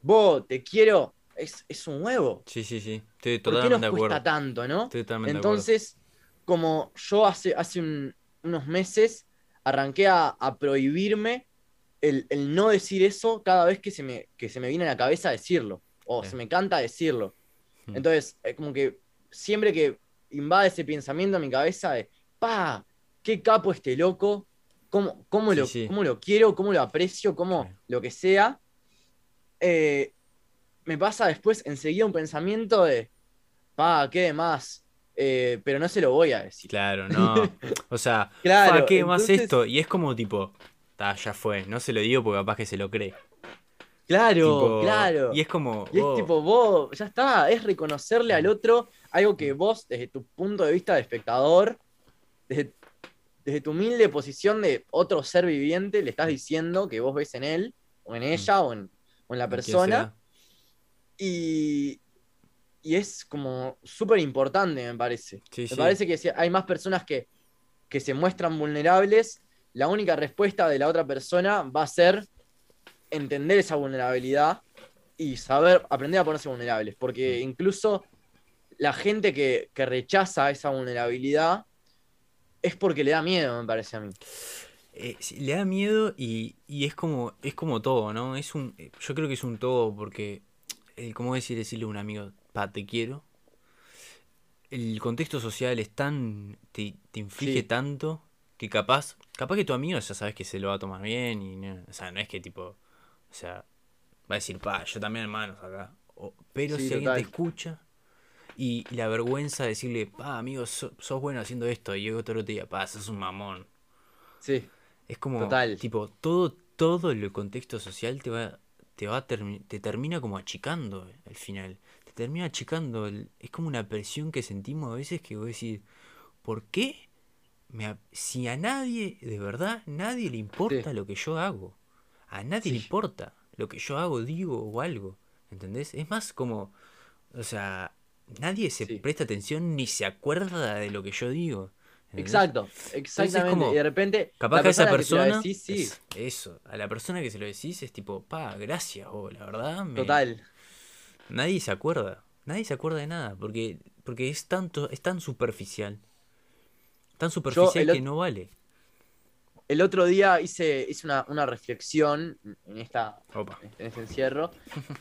vos te quiero, es, un huevo. Sí, sí, sí. Estoy totalmente ¿Por qué nos cuesta tanto, no? Entonces, como yo hace, hace unos meses arranqué a, prohibirme el, no decir eso cada vez que se me, que se me viene a la cabeza decirlo. O se me canta decirlo. Hmm. Entonces, es como que siempre que invade ese pensamiento en mi cabeza de, pa, qué capo este loco, cómo, cómo, lo, lo quiero, cómo lo aprecio, cómo lo que sea, eh, me pasa después enseguida un pensamiento de, pa, qué demás, eh, pero no se lo voy a decir. Claro, no. O sea, claro, ¿qué más esto? Y es como tipo, ya fue, no se lo digo porque capaz que se lo cree. Claro, claro. Y es como. Y es tipo, vos, ya está, es reconocerle al otro algo que vos, desde tu punto de vista de espectador, desde, tu humilde posición de otro ser viviente, le estás diciendo que vos ves en él, o en ella, o en, la persona. Y, y es como súper importante, me parece. me parece que si hay más personas que, que se muestran vulnerables, la única respuesta de la otra persona va a ser entender esa vulnerabilidad y saber aprender a ponerse vulnerables. Porque mm. incluso la gente que, rechaza esa vulnerabilidad es porque le da miedo, me parece a mí. Eh, le da miedo y, es como es como todo, ¿no? Es un, yo creo que es un todo porque, eh, ¿cómo decir decirle a un amigo, pa, te quiero? El contexto social es tan, te, inflige tanto que capaz, capaz que tu amigo ya sabes que se lo va a tomar bien y, o sea, no es que tipo, o sea, va a decir, pa, yo también hermanos acá. pero si alguien te escucha y la vergüenza de decirle, pa, amigo, sos, bueno haciendo esto, y yo otro día, pa, sos un mamón. Sí. Es como, Total. tipo, todo, todo el contexto social te va, te va te termina como achicando al final. Te termina achicando. es como una presión que sentimos a veces que voy a decir, ¿por qué? Me, si a nadie, de verdad, nadie le importa lo que yo hago. A nadie le importa lo que yo hago, digo o algo. ¿Entendés? Es más como, o sea, nadie se presta atención ni se acuerda de lo que yo digo. Exacto, exactamente. y de repente, capaz que esa persona. sí. eso, a la persona que se lo decís es tipo, pa, gracias, o la verdad. Total. Nadie se acuerda. Nadie se acuerda de nada. Porque, porque es tanto, es tan superficial. Tan superficial que no vale el otro día hice, hice una, reflexión en, esta, en este encierro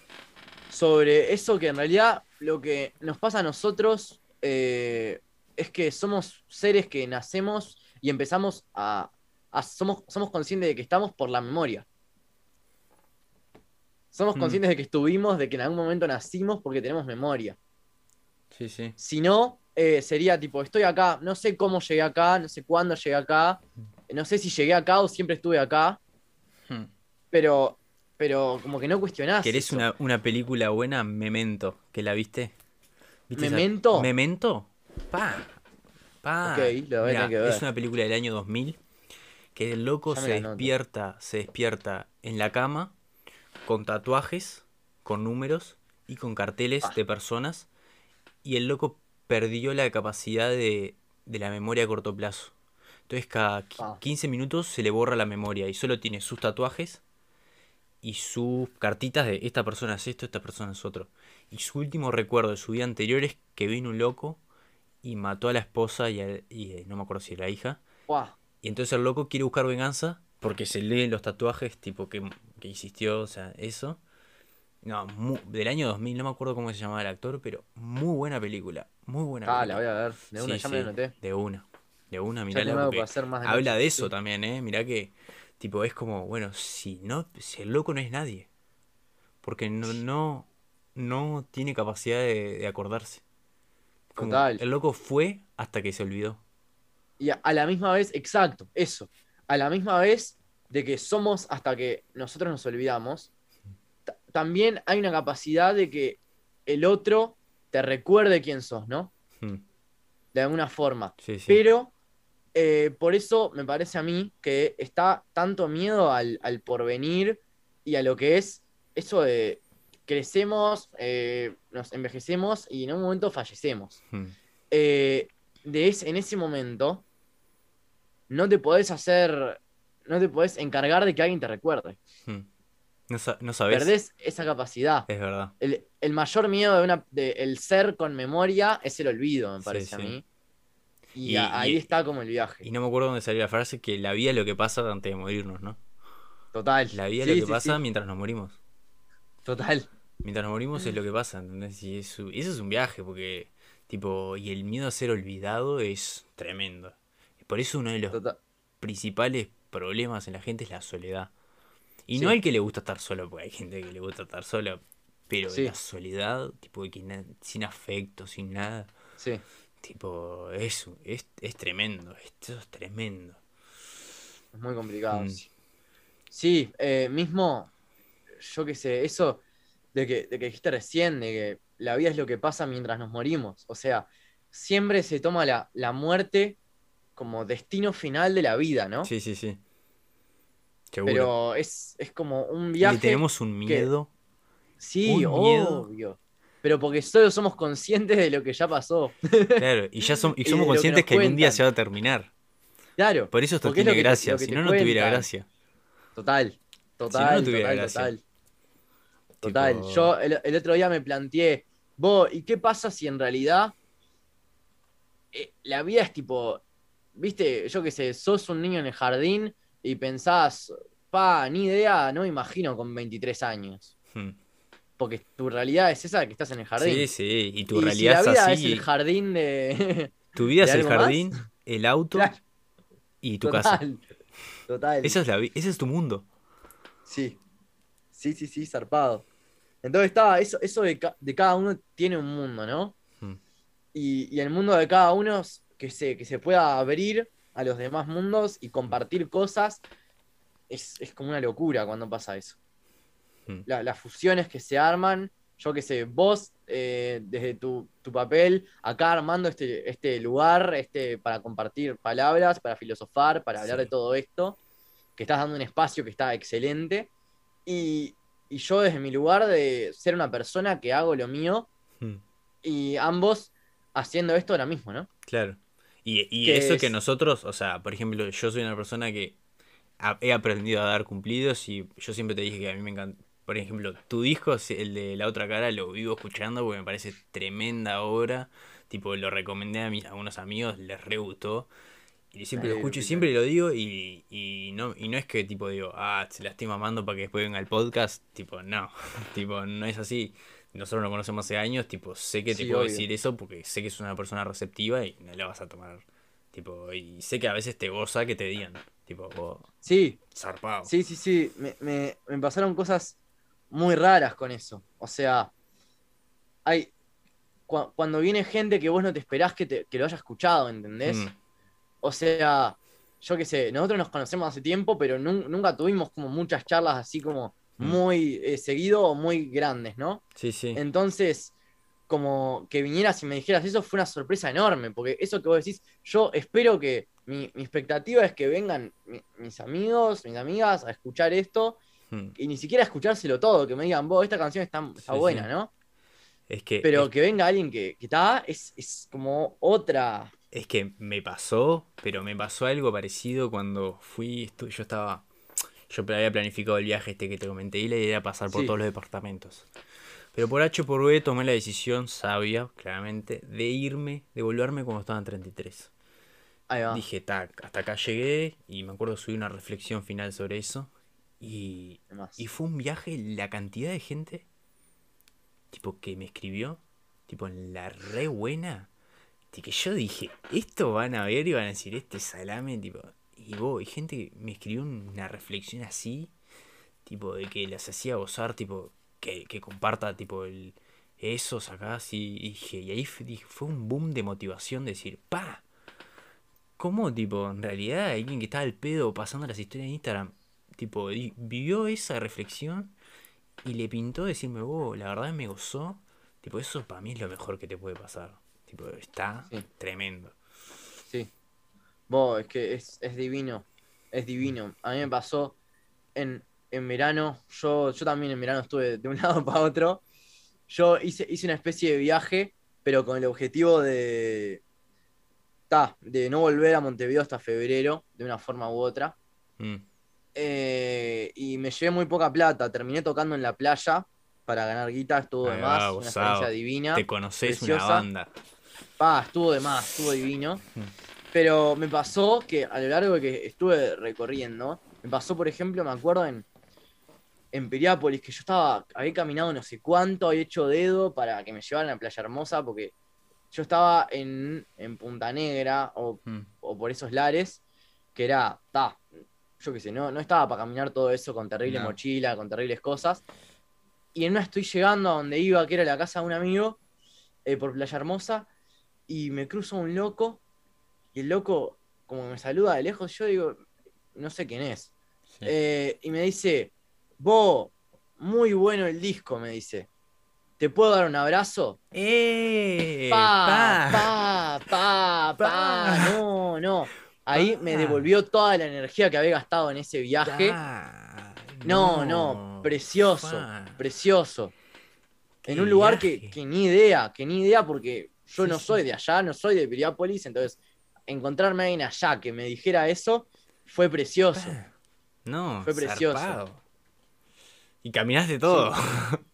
sobre eso que en realidad lo que nos pasa a nosotros eh, es que somos seres que nacemos y empezamos a, somos, somos conscientes de que estamos por la memoria. Somos mm. conscientes de que estuvimos, de que en algún momento nacimos porque tenemos memoria. Sí, sí. Si no, eh, sería tipo, estoy acá, no sé cómo llegué acá, no sé cuándo llegué acá, no sé si llegué acá o siempre estuve acá, hmm. pero, pero como que no cuestionás. ¿Querés una, una, película buena? Memento, ¿que la viste? ¿Memento? ¿Memento? Pa. Pa. Ok, lo voy a que ver. Es una película del año 2000 que el loco se despierta, se despierta en la cama con tatuajes, con números y con carteles ah. de personas y el loco perdió la capacidad de, de la memoria a corto plazo. Entonces cada 15 ah. minutos se le borra la memoria y solo tiene sus tatuajes y sus cartitas de esta persona es esto, esta persona es otro. Y su último recuerdo de su vida anterior es que vino un loco y mató a la esposa y, eh, no me acuerdo si era la hija. Y entonces el loco quiere buscar venganza porque se leen los tatuajes tipo que, que insistió, o sea, eso. No, del año 2000, no me acuerdo cómo se llamaba el actor, pero muy buena película. Muy buena ah, la voy a ver. De una, ya me noté. De una. De una, mirá. habla de eso también, ¿eh? Mirá que, tipo, es como, bueno, si no, si el loco no es nadie. Porque no, no, no tiene capacidad de, acordarse. Total. El loco fue hasta que se olvidó. Y a, la misma vez, exacto, eso. A la misma vez de que somos hasta que nosotros nos olvidamos, también hay una capacidad de que el otro te recuerde quién sos, ¿no? Hmm. De alguna forma. Sí, sí. Pero eh, por eso me parece a mí que está tanto miedo al, al porvenir y a lo que es eso de crecemos, eh, nos envejecemos y en un momento fallecemos. Hmm. Eh, de es- en ese momento no te podés hacer, no te podés encargar de que alguien te recuerde. Hmm. No, no sabes. Perdés esa capacidad. Es verdad. El, el mayor miedo de una, de el ser con memoria es el olvido, me Sí, parece a mí. Y, Y- a- ahí y- está como el viaje. Y no me acuerdo dónde salió la frase que la vida es lo que pasa antes de morirnos, ¿no? Total. La vida Sí, es lo que pasa mientras nos morimos. Total. Mientras nos morimos es lo que pasa, ¿entendés? Y eso, eso es un viaje, porque, tipo, y el miedo a ser olvidado es tremendo. Por eso uno de los Total. principales problemas en la gente es la soledad. Y Sí. no el que le gusta estar solo, porque hay gente que le gusta estar sola, pero Sí. la soledad, tipo, de que sin afecto, sin nada, Sí. tipo, eso, es, es tremendo, esto es tremendo. Es muy complicado. Mm. Sí, Sí, eh, mismo, yo qué sé, eso de que, de que dijiste recién, de que la vida es lo que pasa mientras nos morimos. O sea, siempre se toma la, la muerte como destino final de la vida, ¿no? Sí, sí, sí. Seguro. Pero es, es como un viaje. le tenemos un miedo. Sí, un miedo. obvio. Pero porque solo somos conscientes de lo que ya pasó. Claro, y ya som- y somos que conscientes nos que, algún día se va a terminar. Claro. Por eso esto es tiene que te- gracia, que si no, no tuviera gracia. Total, total, tuviera total, gracia. total. Total. Tipo- Yo el, el otro día me planteé, vos, ¿y qué pasa si en realidad eh, la vida es tipo, viste, yo qué sé, sos un niño en el jardín y pensás, pa, ni idea, no me imagino con 23 años. Hmm. Porque tu realidad es esa que estás en el jardín. Sí, sí, y tu y realidad si la es vida así. es el jardín de... Tu vida ¿de es el más? jardín, el auto Claro, y tu casa. total, total. Esa es la ese es tu mundo. Sí. Sí, sí, sí, zarpado. Entonces está, eso, eso de, ca- de cada uno tiene un mundo, ¿no? Hmm. Y, y el mundo de cada uno que se, que se pueda abrir a los demás mundos y compartir cosas. Es, es como una locura cuando pasa eso. Hmm. La- las fusiones que se arman, yo qué sé, vos eh, desde tu, tu papel, acá armando este, este lugar este, para compartir palabras, para filosofar, para hablar Sí. de todo esto, que estás dando un espacio que está excelente. Y, y yo desde mi lugar de ser una persona que hago lo mío Hmm. y ambos haciendo esto ahora mismo, ¿no? Claro. Y, y Que eso que nosotros, o sea, por ejemplo, yo soy una persona que he aprendido a dar cumplidos y yo siempre te dije que a mí me encanta. Por ejemplo, tu disco, el de La Otra Cara, lo vivo escuchando porque me parece tremenda obra. Tipo, lo recomendé a, mis, a unos amigos, les re gustó. Y siempre lo escucho y siempre lo digo y, y no, y no es que tipo digo, ah, se la estoy mamando para que después venga el podcast. Tipo, no, tipo, no es así. Nosotros lo conocemos hace años, tipo, sé que te Sí, puedo obvio. decir eso porque sé que es una persona receptiva y no la vas a tomar. Tipo, y sé que a veces te goza que te digan, tipo, vos, Sí, zarpado. Sí, sí, sí. Me, me- me pasaron cosas muy raras con eso. O sea, hay. cua- cuando viene gente que vos no te esperás que, te- que lo haya escuchado, ¿entendés? Mm, O sea, yo qué sé, nosotros nos conocemos hace tiempo, pero nun- nunca tuvimos como muchas charlas así como Mm. muy eh, seguido o muy grandes, ¿no? sí, sí. Entonces, como que vinieras y me dijeras eso fue una sorpresa enorme, porque eso que vos decís, yo espero que mi, mi expectativa es que vengan mi- mis amigos, mis amigas a escuchar esto Mm. y ni siquiera escuchárselo todo, que me digan, vos, esta canción está, está Sí, buena, sí. ¿no? Es que, Pero es, que venga alguien que, que está, es, es como otra. Es que me pasó, pero me pasó algo parecido cuando fui, yo estaba, yo había planificado el viaje este que te comenté y la idea era pasar por Sí. todos los departamentos. Pero por H por B tomé la decisión sabia, claramente, de irme, de volverme cuando estaba en 33. Ahí va. Dije, tac, hasta acá llegué y me acuerdo subí una reflexión final sobre eso. Y, y fue un viaje, la cantidad de gente, tipo, que me escribió, tipo, en la re buena, de que yo dije, esto van a ver y van a decir, este salame, tipo, y vos, y gente que me escribió una reflexión así, tipo, de que las hacía gozar, tipo, que, que comparta, tipo, el, eso, sacás, y, y dije, y ahí fue, fue un boom de motivación, de decir, pa, ¿Cómo, tipo, en realidad alguien que estaba al pedo pasando las historias de Instagram, tipo, vivió esa reflexión y le pintó decirme, oh, la verdad me gozó, Tipo, eso para mí es lo mejor que te puede pasar. Tipo, está Sí. tremendo. Sí. Vos, es que es, es divino. Es divino. A mí me pasó en, en verano. Yo, yo también en verano estuve de un lado para otro. Yo hice, hice una especie de viaje, pero con el objetivo de. Ta, de no volver a Montevideo hasta febrero, de una forma u otra. Mm. Eh, y me llevé muy poca plata. Terminé tocando en la playa para ganar guita, estuvo de más. Una experiencia divina. Te conoces preciosa. una banda. Pa, estuvo de más, estuvo divino. Mm. Pero me pasó que a lo largo de que estuve recorriendo, me pasó, por ejemplo, me acuerdo en, en Piriápolis, que yo estaba, había caminado no sé cuánto, había hecho dedo para que me llevaran a Playa Hermosa, porque yo estaba en, en Punta Negra o, Mm. o por esos lares, que era, ta, yo qué sé, no, no estaba para caminar todo eso con terrible No. mochila, con terribles cosas. Y en una estoy llegando a donde iba, que era la casa de un amigo, eh, por Playa Hermosa, y me cruzo un loco, y el loco, como me saluda de lejos, yo digo, no sé quién es. Sí. Eh, y me dice, vos, muy bueno el disco, me dice. ¿Te puedo dar un abrazo? ¡Eh! Pa, pa. pa, pa, pa, no, no. Ahí me devolvió toda la energía que había gastado en ese viaje. Pa. No, no, precioso, precioso. En un lugar que, que ni idea, que ni idea porque yo Sí, no sí. soy de allá, no soy de Piriápolis, entonces encontrarme a alguien allá que me dijera eso fue precioso. No, Fue precioso. zarpado. Y caminaste todo.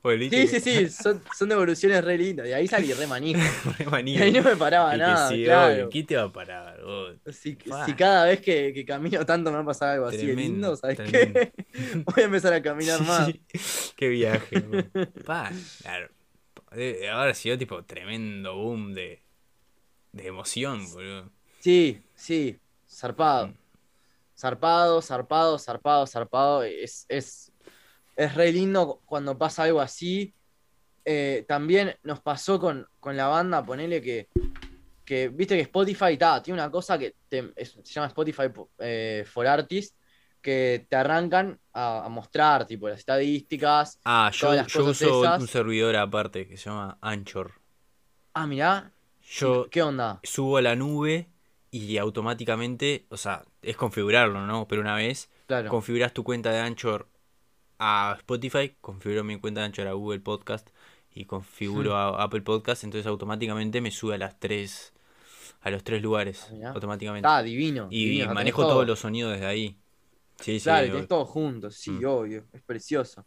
Porque Sí, sí, sí, son, son devoluciones re lindas. Y ahí salí re manija. Re Y manija. ahí no me paraba Y nada, sí, claro. obvio, ¿Qué te va a parar? vos? Si, si cada vez que, que camino tanto me va a pasar algo así de Tremendo, lindo, ¿sabes tremendo. qué? Voy a empezar a caminar más. Sí, Qué viaje. Pa, claro. Debe haber sido tipo tremendo boom de, de emoción, boludo. Sí, sí, zarpado. Mm. Zarpado, zarpado, zarpado, zarpado. Es, es, es re lindo cuando pasa algo así. Eh, también nos pasó con, con la banda, ponele que, que viste que Spotify ta, tiene una cosa que te- es- se llama Spotify eh, for Artists, que te arrancan a, a mostrar tipo las estadísticas. Ah, yo, Todas las yo cosas uso esas. un servidor aparte que se llama Anchor. Ah, mirá, Yo ¿qué onda? subo a la nube y automáticamente, o sea, es configurarlo, ¿no? Pero una vez Claro. configuras tu cuenta de Anchor a Spotify, configuro mi cuenta de Anchor a Google Podcast y configuro a Apple Podcast, entonces automáticamente me sube a las tres a los tres lugares, Ah, automáticamente. Está divino. y divino, manejo todo. todos los sonidos desde ahí. Sí, sí. Claro, obvio. tenés todo junto, sí, Mm. obvio. Es precioso.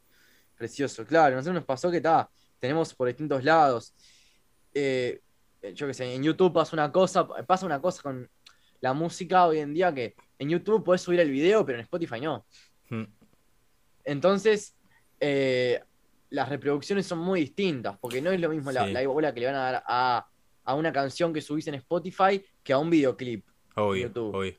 Precioso. Claro, nosotros nos pasó que está. Tenemos por distintos lados. eh, yo qué sé, en YouTube pasa una cosa, pasa una cosa con la música hoy en día que en YouTube podés subir el video, pero en Spotify no. Mm. Entonces, eh, las reproducciones son muy distintas, porque no es lo mismo la, Sí. la bola que le van a dar a, a una canción que subís en Spotify que a un videoclip. Obvio, YouTube. obvio.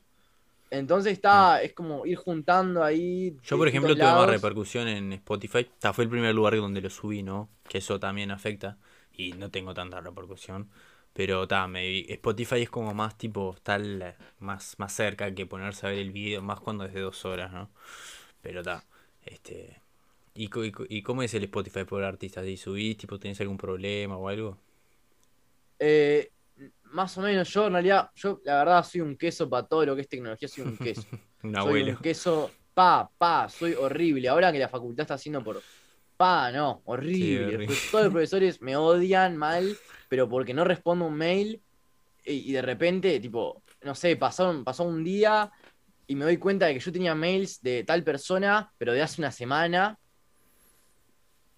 Entonces está, es como ir juntando ahí. Mm. Yo, por ejemplo, tuve más repercusión en Spotify. Esta fue el primer lugar donde lo subí, ¿no? Que eso también afecta. Y no tengo tanta repercusión. Pero ta, me, Spotify es como más tipo, está más, más cerca que ponerse a ver el video, más cuando es de dos horas, ¿no? Pero ta, este. ¿Y, y y cómo es el Spotify por artistas? ¿Y subís, tipo, tenés algún problema o algo? Eh, más o menos, yo en realidad, yo la verdad soy un queso para todo lo que es tecnología, soy un queso. Un soy abuelo. un queso, pa, pa, soy horrible. Ahora que la facultad está haciendo por, pa, no, horrible. horrible. Todos los profesores me odian mal, pero porque no respondo un mail y, y de repente, tipo, no sé, pasó, pasó un día y me doy cuenta de que yo tenía mails de tal persona, pero de hace una semana.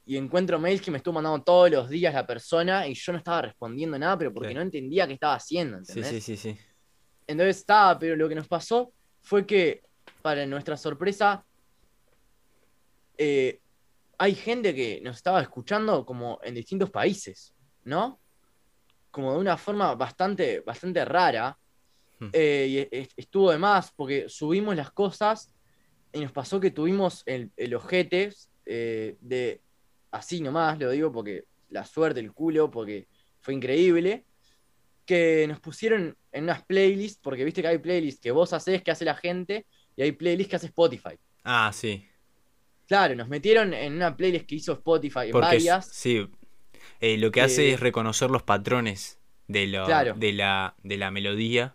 Y encuentro mails que me estuvo mandando todos los días la persona y yo no estaba respondiendo nada, pero porque Sí. no entendía qué estaba haciendo, Sí, ¿entendés? sí, sí, sí. Entonces estaba, pero lo que nos pasó fue que, para nuestra sorpresa, eh, hay gente que nos estaba escuchando como en distintos países, ¿no? Como de una forma bastante, bastante rara. Hmm. Eh, y es- estuvo de más porque subimos las cosas y nos pasó que tuvimos el, el ojete eh, de, así nomás lo digo porque la suerte, el culo, porque fue increíble, que nos pusieron en unas playlists, porque viste que hay playlists que vos haces, que hace la gente, y hay playlists que hace Spotify. Ah, sí. Claro, nos metieron en una playlist que hizo Spotify, en Porque varias. sí, Eh, lo que hace que- es reconocer los patrones de, lo- Claro. de, la, de la melodía.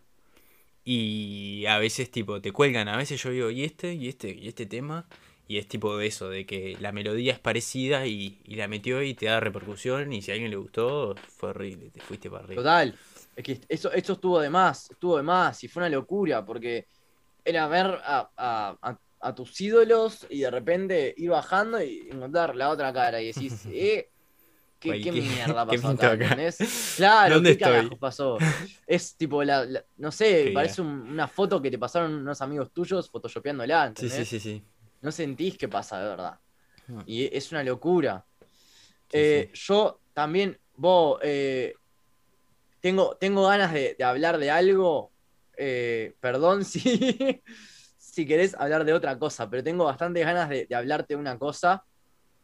Y a veces, tipo, te cuelgan. A veces yo digo, ¿y este? ¿Y este? ¿Y este tema? Y es tipo de eso, de que la melodía es parecida y, y la metió y te da repercusión. Y si a alguien le gustó, fue horrible, te fuiste para arriba. Total. Es que eso, eso estuvo de más, estuvo de más y fue una locura porque era ver a, a- a- a tus ídolos y de repente ir bajando y encontrar la otra cara y decís, eh, ¿qué, qué ¿qué- mierda qué pasó pinto acá? Claro, ¿Dónde ¿qué estoy? carajo pasó? Es tipo, la, la- no sé, Qué parece un- una foto que te pasaron unos amigos tuyos photoshopeándola, Sí, ¿entendés? sí, sí, sí. No sentís que pasa de verdad. Hmm. Y es una locura. Sí, Eh, sí. Yo también, vos, eh, tengo, tengo ganas de, de hablar de algo. eh, perdón si, si querés hablar de otra cosa, pero tengo bastantes ganas de, de hablarte de una cosa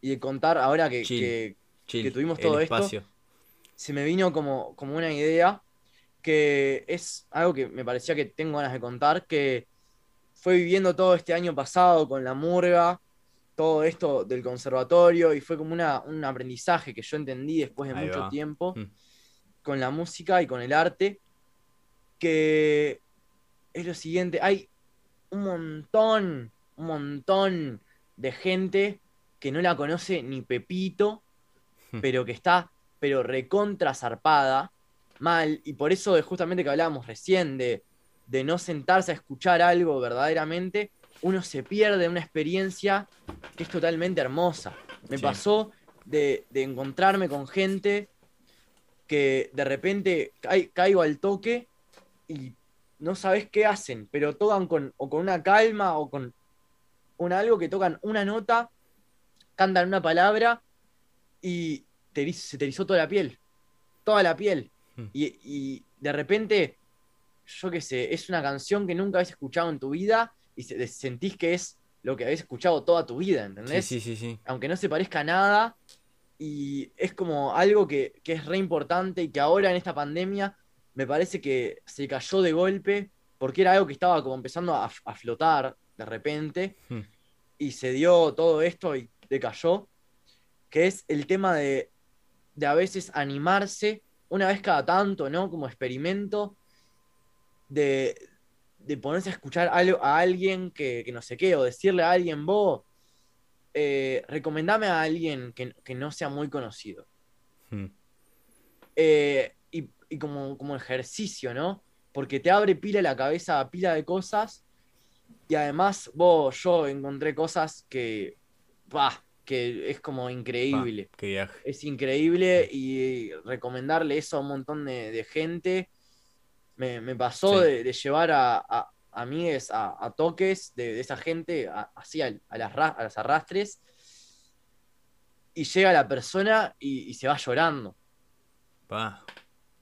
y de contar ahora que, Chill. que Chill, que tuvimos todo esto. se me vino como, como una idea que es algo que me parecía que tengo ganas de contar, que fue viviendo todo este año pasado con la murga, todo esto del conservatorio, y fue como una, un aprendizaje que yo entendí después de Ahí mucho va. tiempo Mm. con la música y con el arte, que es lo siguiente, hay un montón, un montón de gente que no la conoce ni Pepito, Hmm. pero que está, pero recontra zarpada, mal, y por eso de justamente que hablábamos recién, de, de no sentarse a escuchar algo verdaderamente, uno se pierde una experiencia que es totalmente hermosa. Me Sí. pasó de, de encontrarme con gente que de repente cai- caigo al toque y no sabes qué hacen, pero tocan con, o con una calma o con un algo que tocan una nota, cantan una palabra y te, se te erizó toda la piel. Toda la piel. Hmm. Y, y de repente, yo qué sé, es una canción que nunca habéis escuchado en tu vida y se- sentís que es lo que habéis escuchado toda tu vida, Sí, ¿entendés? sí, sí, sí. aunque no se parezca a nada, y es como algo que, que es re importante y que ahora en esta pandemia me parece que se cayó de golpe, porque era algo que estaba como empezando a, a flotar de repente, Hmm. y se dio todo esto y decayó, que es el tema de, de a veces animarse una vez cada tanto, ¿no? Como experimento, de, de ponerse a escuchar algo, a alguien que, que no sé qué, o decirle a alguien, vos, eh, recomendame a alguien que, que no sea muy conocido. Mm. Eh, y y como, como ejercicio, ¿no? Porque te abre pila la cabeza a pila de cosas. Y además, vos, yo encontré cosas que, bah, que es como increíble. Pa, qué viaje. Es increíble y recomendarle eso a un montón de, de gente. Me, me pasó Sí. de, de llevar a, a amigues a, a toques de, de esa gente, así a, a las, ra- a las arrastres. Y llega la persona y, y se va llorando. Pa,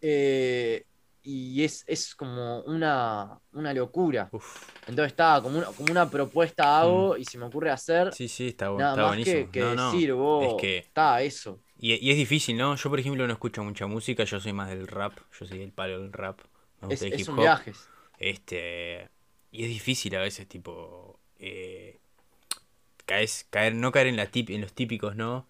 Eh, y es, es como una, una locura. uf. Entonces estaba como una, como una propuesta hago y se me ocurre hacer. Mm. Sí, sí, está, Nada está más buenísimo. que, que No, no, decir, vos, Es que, está eso. y, y es difícil, ¿no? Yo, por ejemplo, no escucho mucha música, yo soy más del rap, yo soy del palo del rap. Es, hip un hop. viaje. Este, y es difícil a veces, tipo, eh, caes, caer, no caer en, la tip, en los típicos, ¿no?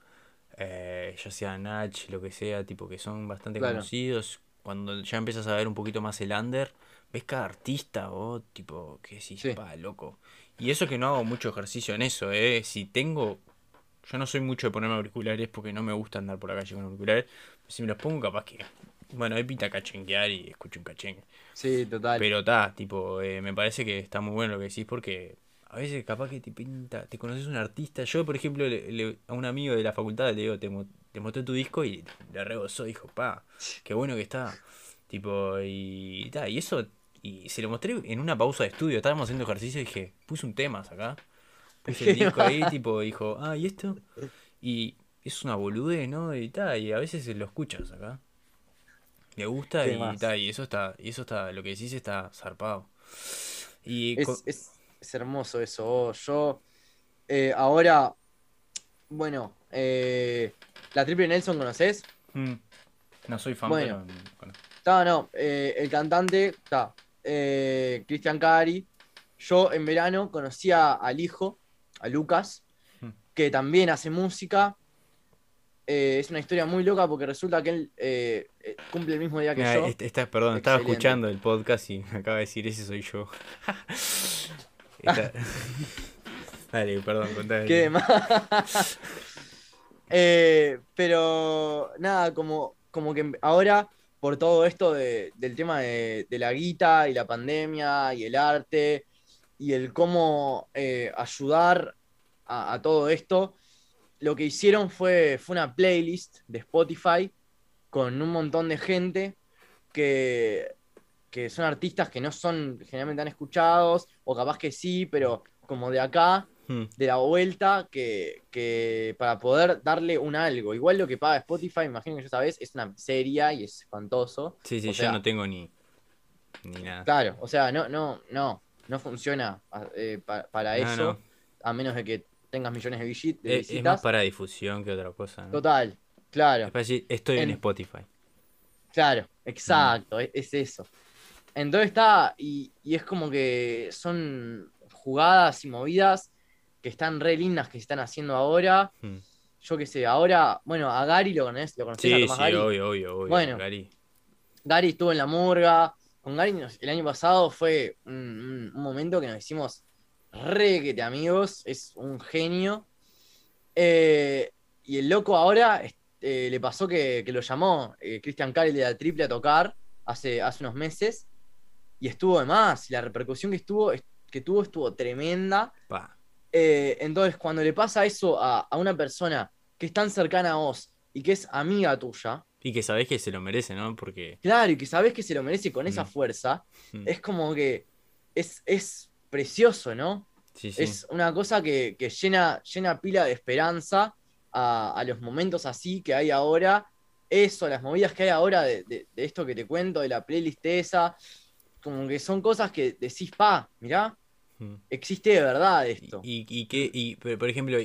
Eh, ya sea Nach, lo que sea, tipo, que son bastante Claro. conocidos. Cuando ya empiezas a ver un poquito más el under, ves cada artista, o tipo, que decís, Sí. pa, loco. Y eso que no hago mucho ejercicio en eso, ¿eh? Si tengo... Yo no soy mucho de ponerme auriculares porque no me gusta andar por la calle con auriculares. Si me los pongo, capaz que... Bueno, ahí pinta cachenguear y escucho un cachengue. Sí, total. Pero está, tipo, eh, me parece que está muy bueno lo que decís porque a veces capaz que te pinta, te conoces un artista. Yo, por ejemplo, le- le- a un amigo de la facultad le digo, te, mo- te mostré tu disco y le rebosó, dijo, pa, qué bueno que está. Tipo, y, ta, y eso, y se lo mostré en una pausa de estudio, estábamos haciendo ejercicio y dije, puse un tema acá. Puse el disco ahí, tipo, dijo, ah, ¿y esto? Y es una boludez, ¿no? Y ta, y a veces lo escuchas acá. Le gusta ¿Qué y más? ta, y eso está, y eso está, lo que decís está zarpado. Y Es, es- es hermoso eso. vos. Yo eh, ahora, bueno, eh, la Triple Nelson, ¿conoces? Mm. No soy fan, Bueno. pero bueno. No, no, eh, el cantante está. eh, Cristian Cari. Yo en verano conocía al hijo, a Lucas, Hmm. que también hace música. Eh, es una historia muy loca porque resulta que él eh, eh, cumple el mismo día que yo. Está, perdón, estaba escuchando el podcast y me acaba de decir, ese soy yo. Dale, perdón, contame. Qué más. pero nada, como, como que ahora, por todo esto del tema de, la guita y la pandemia y el arte y el cómo ayudar a todo esto, lo que hicieron fue, fue una playlist de Spotify con un montón de gente que, que son artistas que no son generalmente tan escuchados, o capaz que sí, pero como de acá, hmm. de la vuelta, que, para poder darle un algo. Igual lo que paga Spotify, imagino que ya sabes, es una serie y es espantoso. Sí, sí, yo no tengo ni, ni nada. Claro, o sea, no, no, no, no funciona eh, para eso, a menos de que tengas millones de, visitas. Es, más para difusión que otra cosa. Total, claro. estoy en, Spotify. Claro, exacto, es, eso. Entonces está, y, es como que son jugadas y movidas que están re lindas que se están haciendo ahora. Hmm. Yo qué sé, ahora, bueno, a Gary lo conoces, lo Sí, sí, obvio, obvio, obvio. Bueno, Gary. Gary estuvo en la murga. Con Gary el año pasado fue un momento que nos hicimos requete amigos, es un genio. Eh, y el loco ahora eh, le pasó que, lo llamó eh, Christian Carell de la triple a tocar hace, hace unos meses y estuvo de más. Y la repercusión que, estuvo, que tuvo estuvo tremenda. entonces, cuando le pasa eso a, una persona que es tan cercana a vos y que es amiga tuya. Y que sabés que se lo merece, ¿no? Porque. Claro, y que sabés que se lo merece con esa mm. fuerza. Mm. Es como que es, es precioso, ¿no? Es una cosa que, llena, llena pila de esperanza a, los momentos así que hay ahora. Eso, las movidas que hay ahora de, esto que te cuento, de la playlist esa, como que son cosas que decís, pa, mirá, mm. existe de verdad esto. Y, y, que, y por ejemplo,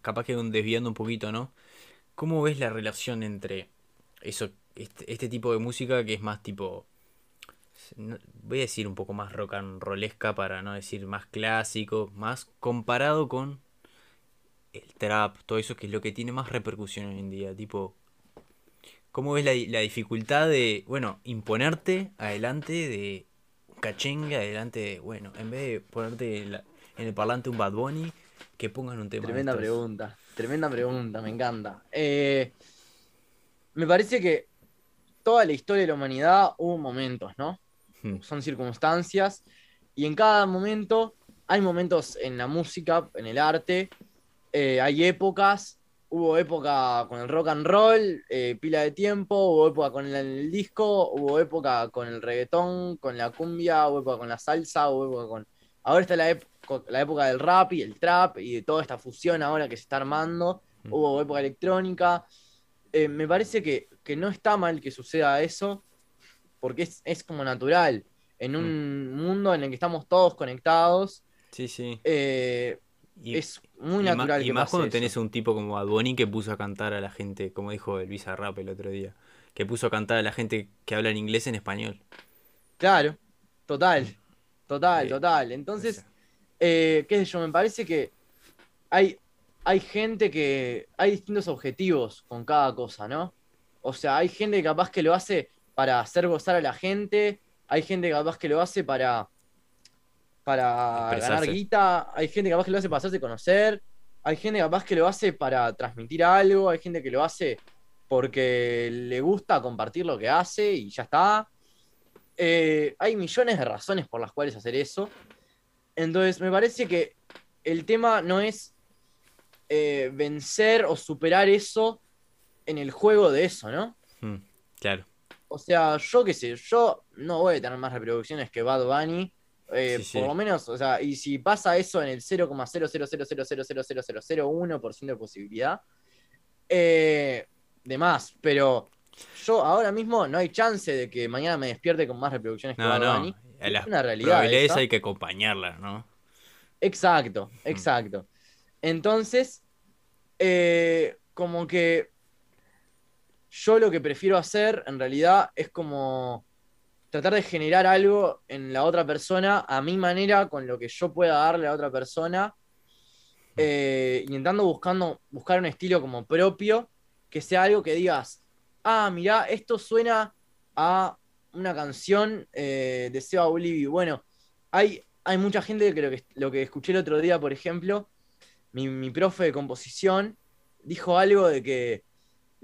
capaz que desviando un poquito, ¿no? ¿Cómo ves la relación entre eso, este, este tipo de música que es más tipo voy a decir un poco más rock and rollesca para no decir más clásico, más comparado con el trap, todo eso que es lo que tiene más repercusión hoy en día, tipo, ¿cómo ves la, dificultad de, bueno, imponerte adelante de un cachengue, adelante de, bueno, en vez de ponerte en, el parlante un Bad Bunny, que pongan un tema. Tremenda pregunta, tremenda pregunta, me encanta. Eh, me parece que toda la historia de la humanidad hubo momentos, ¿no? Hmm. son circunstancias, y en cada momento hay momentos en la música, en el arte, eh, hay épocas, hubo época con el rock and roll, eh, pila de tiempo, hubo época con el, disco, hubo época con el reggaetón, con la cumbia, hubo época con la salsa, hubo época con... Ahora está la, la época del rap y el trap y de toda esta fusión ahora que se está armando, hmm. hubo época electrónica. Eh, me parece que, que no está mal que suceda eso, porque es, como natural. En un mm. mundo en el que estamos todos conectados. Sí, sí. Eh, es muy natural. y más cuando tenés un tipo como Adboni que puso a cantar a la gente, como dijo el Rap el otro día, que puso a cantar a la gente que habla en inglés en español. Claro, total, total, total. Entonces, eh, qué sé yo, me parece que hay, hay gente que. Hay distintos objetivos con cada cosa, ¿no? O sea, hay gente que capaz que lo hace para hacer gozar a la gente, hay gente capaz que lo hace para, para ganar guita, hay gente capaz que lo hace para hacerse conocer, hay gente capaz que lo hace para transmitir algo, hay gente que lo hace porque le gusta compartir lo que hace y ya está. Eh, hay millones de razones por las cuales hacer eso. Entonces, me parece que el tema no es eh, vencer o superar eso en el juego de eso, ¿no? Hmm, claro. O sea, yo qué sé, yo no voy a tener más reproducciones que Bad Bunny. Eh, por lo menos, o sea, y si pasa eso en el 0,000000001% de posibilidad, eh, de más, pero yo ahora mismo no hay chance de que mañana me despierte con más reproducciones que Bad Bunny. Es una realidad. Esa. hay que acompañarla, ¿no? Exacto, mm. exacto. Entonces, eh, como que yo lo que prefiero hacer en realidad es como tratar de generar algo en la otra persona a mi manera, con lo que yo pueda darle a otra persona. eh, intentando buscando, buscar un estilo como propio, que sea algo que digas, ah, mirá, esto suena a una canción eh, de Seba Bolivia. Bueno, hay, hay mucha gente que lo, que lo que escuché el otro día, por ejemplo, mi, mi profe de composición dijo algo de que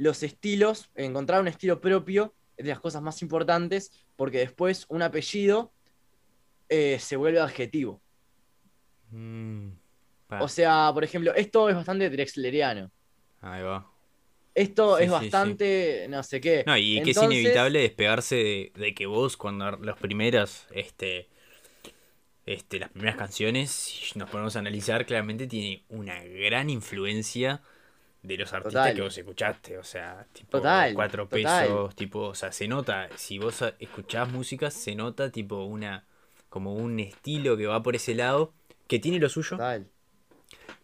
los estilos, encontrar un estilo propio es de las cosas más importantes porque después un apellido eh, se vuelve adjetivo. Mm. O sea, por ejemplo, esto es bastante drexleriano. Ahí va. Esto Sí, es sí, sí. bastante, no sé qué. No, y que es inevitable despegarse de, de que vos, cuando las primeras, este, este, las primeras canciones, si nos ponemos a analizar, claramente tiene una gran influencia de los artistas Total. que vos escuchaste. O sea, tipo Total, cuatro total. pesos, tipo, o sea, se nota, si vos escuchás música, se nota tipo una, como un estilo que va por ese lado, que tiene lo suyo,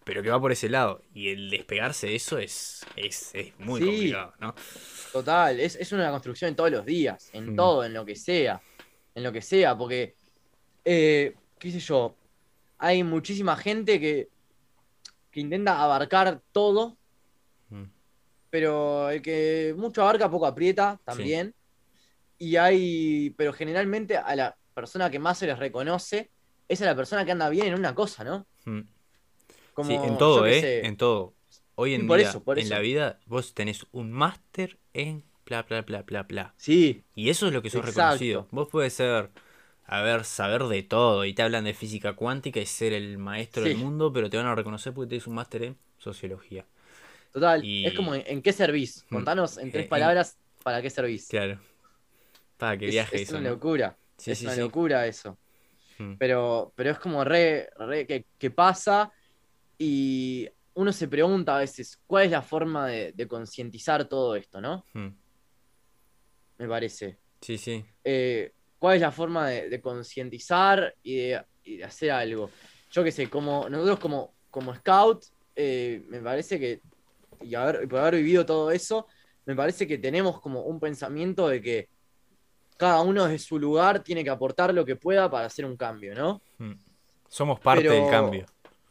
pero que va por ese lado. Y el despegarse de eso es, es, es muy Sí. complicado, ¿no? Total, es, es una construcción en todos los días, en Mm. todo, en lo que sea, en lo que sea, porque, eh, qué sé yo, hay muchísima gente que, que intenta abarcar todo. Pero el que mucho abarca poco aprieta también, y hay, pero generalmente a la persona que más se les reconoce es a la persona que anda bien en una cosa, ¿no? Mm. Como, Sí, en todo, ¿eh? sé, En todo. Hoy en por día, eso, por en eso. la vida, vos tenés un máster en bla, bla, bla, bla, bla. Sí, Y eso es lo que sos Exacto. reconocido. Vos puedes ser, a ver, saber de todo y te hablan de física cuántica y ser el maestro del mundo, pero te van a reconocer porque tenés un máster en sociología. Total, Y- es como, ¿en qué servís? Mm. Contanos en Eh, tres en- palabras para qué servís. Claro. Para que Es- viaje es, eso, una ¿no? locura. Sí, es sí, una sí. locura eso. Mm. Pero, pero es como re, re que, que pasa y uno se pregunta a veces cuál es la forma de, de concientizar todo esto, ¿no? Mm. Me parece. Sí, sí. Eh, ¿Cuál es la forma de, de concientizar y de, y de hacer algo? Yo qué sé, como nosotros como, como scout, eh, me parece que, y haber, por haber vivido todo eso, me parece que tenemos como un pensamiento de que cada uno desde su lugar tiene que aportar lo que pueda para hacer un cambio, ¿no? Mm. Somos parte Pero- del cambio.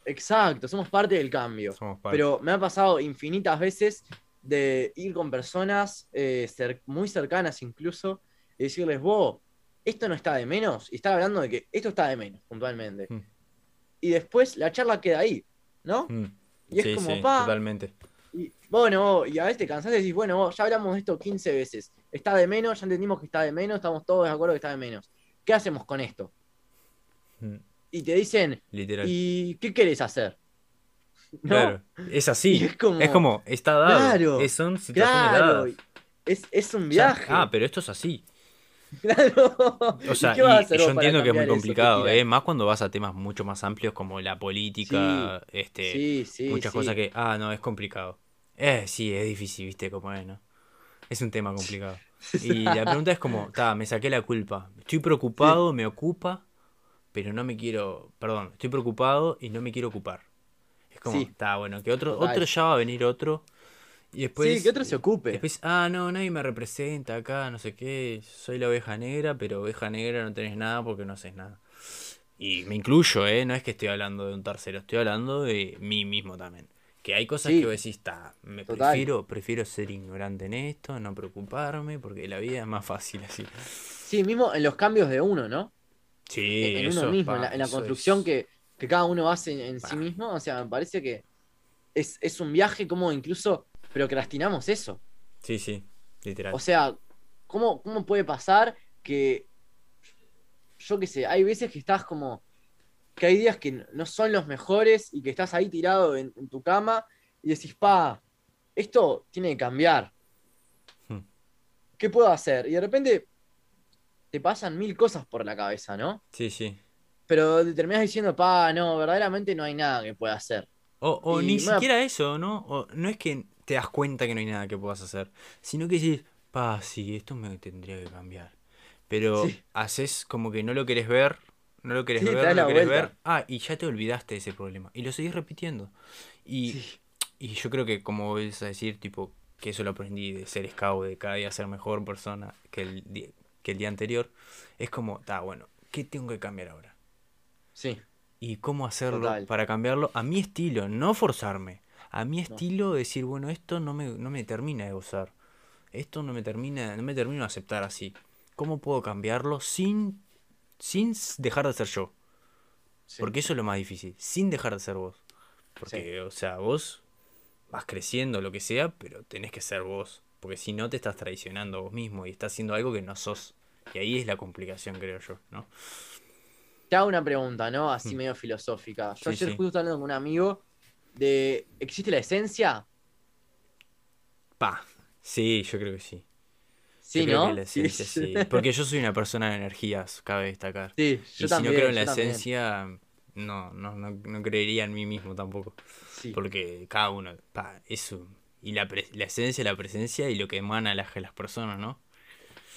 Exacto, somos parte del cambio. Somos parte. Pero me ha pasado infinitas veces de ir con personas eh, cer- muy cercanas incluso y decirles, vos, esto no está de menos, y estar hablando de que esto está de menos, puntualmente. Mm. Y después la charla queda ahí, ¿no? Mm. Y es como, sí, pa, totalmente. Bueno, y a veces te cansás y decís, bueno, ya hablamos de esto 15 veces, está de menos, ya entendimos que está de menos, estamos todos de acuerdo que está de menos. ¿Qué hacemos con esto? Mm. Y te dicen, Literal. ¿y qué querés hacer? ¿No? Claro. Es así. Es como- Es como, está dado. Claro, Es- son situaciones Claro, dadas. es, es un O sea, viaje. ah, pero esto es así. Claro. O sea, ¿Y qué vas a y- hacer y yo entiendo que es muy complicado? ¿eh? Más cuando vas a temas mucho más amplios como la política, este, Sí, sí, muchas cosas que, ah, no, es complicado. Eh, sí, es difícil, viste cómo es, ¿no? Es un tema complicado. Y la pregunta es como, ta, me saqué la culpa. Estoy preocupado, me ocupa, pero no me quiero, perdón, estoy preocupado y no me quiero ocupar. Es como, Sí. está bueno, que otro, Total. otro ya va a venir otro. Y después, sí, que otro se ocupe. Después, ah, no, nadie me representa acá, no sé qué, soy la oveja negra, pero oveja negra no tenés nada porque no haces nada. Y me incluyo, ¿eh? No es que estoy hablando de un tercero, estoy hablando de mí mismo también. Que hay cosas Sí. que vos decís, está, me Total. prefiero, prefiero ser ignorante en esto, no preocuparme, porque la vida es más fácil así. Sí, mismo en los cambios de uno, ¿no? Sí, en en eso, uno mismo, pa, en la, en la eso construcción es- que, que cada uno hace en, en sí mismo. O sea, me parece que es, es un viaje como incluso procrastinamos eso. Sí, sí, literal. O sea, ¿cómo, cómo puede pasar que, yo qué sé, hay veces que estás como, que hay días que no son los mejores y que estás ahí tirado en, en tu cama y decís, pa, esto tiene que cambiar. Hmm. ¿Qué puedo hacer? Y de repente te pasan mil cosas por la cabeza, ¿no? Sí, sí. Pero te terminas diciendo, pa, no, verdaderamente no hay nada que pueda hacer. O, ni siquiera eso, ¿no? O no es que te das cuenta que no hay nada que puedas hacer, sino que decís, pa, sí, esto me tendría que cambiar. Pero Sí. haces como que no lo querés ver, no lo querés Sí, ver, no lo querés vuelta. ver. Ah, y ya te olvidaste de ese problema. Y lo seguís repitiendo. Y, Sí. y yo creo que como ves a decir, tipo, que eso lo aprendí de ser scout, de cada día ser mejor persona que el, di- que el día anterior, es como, está bueno, ¿qué tengo que cambiar ahora? Sí, y cómo hacerlo Total. para cambiarlo a mi estilo, no forzarme. A mi No. estilo decir, bueno, esto no me, no me termina de gozar. Esto no me termina, no me termino de aceptar así. ¿Cómo puedo cambiarlo sin, sin dejar de ser yo? Sí. Porque eso es lo más difícil, sin dejar de ser vos. Porque, o sea, vos vas creciendo, lo que sea, pero tenés que ser vos. Porque si no, te estás traicionando a vos mismo y estás haciendo algo que no sos. Y ahí es la complicación, creo yo, ¿no? Te hago una pregunta, ¿no? Así Mm. medio filosófica. Yo Sí, ayer sí. justo estaba hablando con un amigo de. ¿Existe la esencia? Pa. Sí, yo creo que sí. Sí, ¿no? la esencia, sí. Porque yo soy una persona de energías, cabe destacar. Sí, y yo si también. no creo en la esencia, no, no, no, no creería en mí mismo tampoco. Sí. Porque cada uno, pa, eso. Y la, pre- la esencia, la presencia y lo que emana las, las personas, ¿no?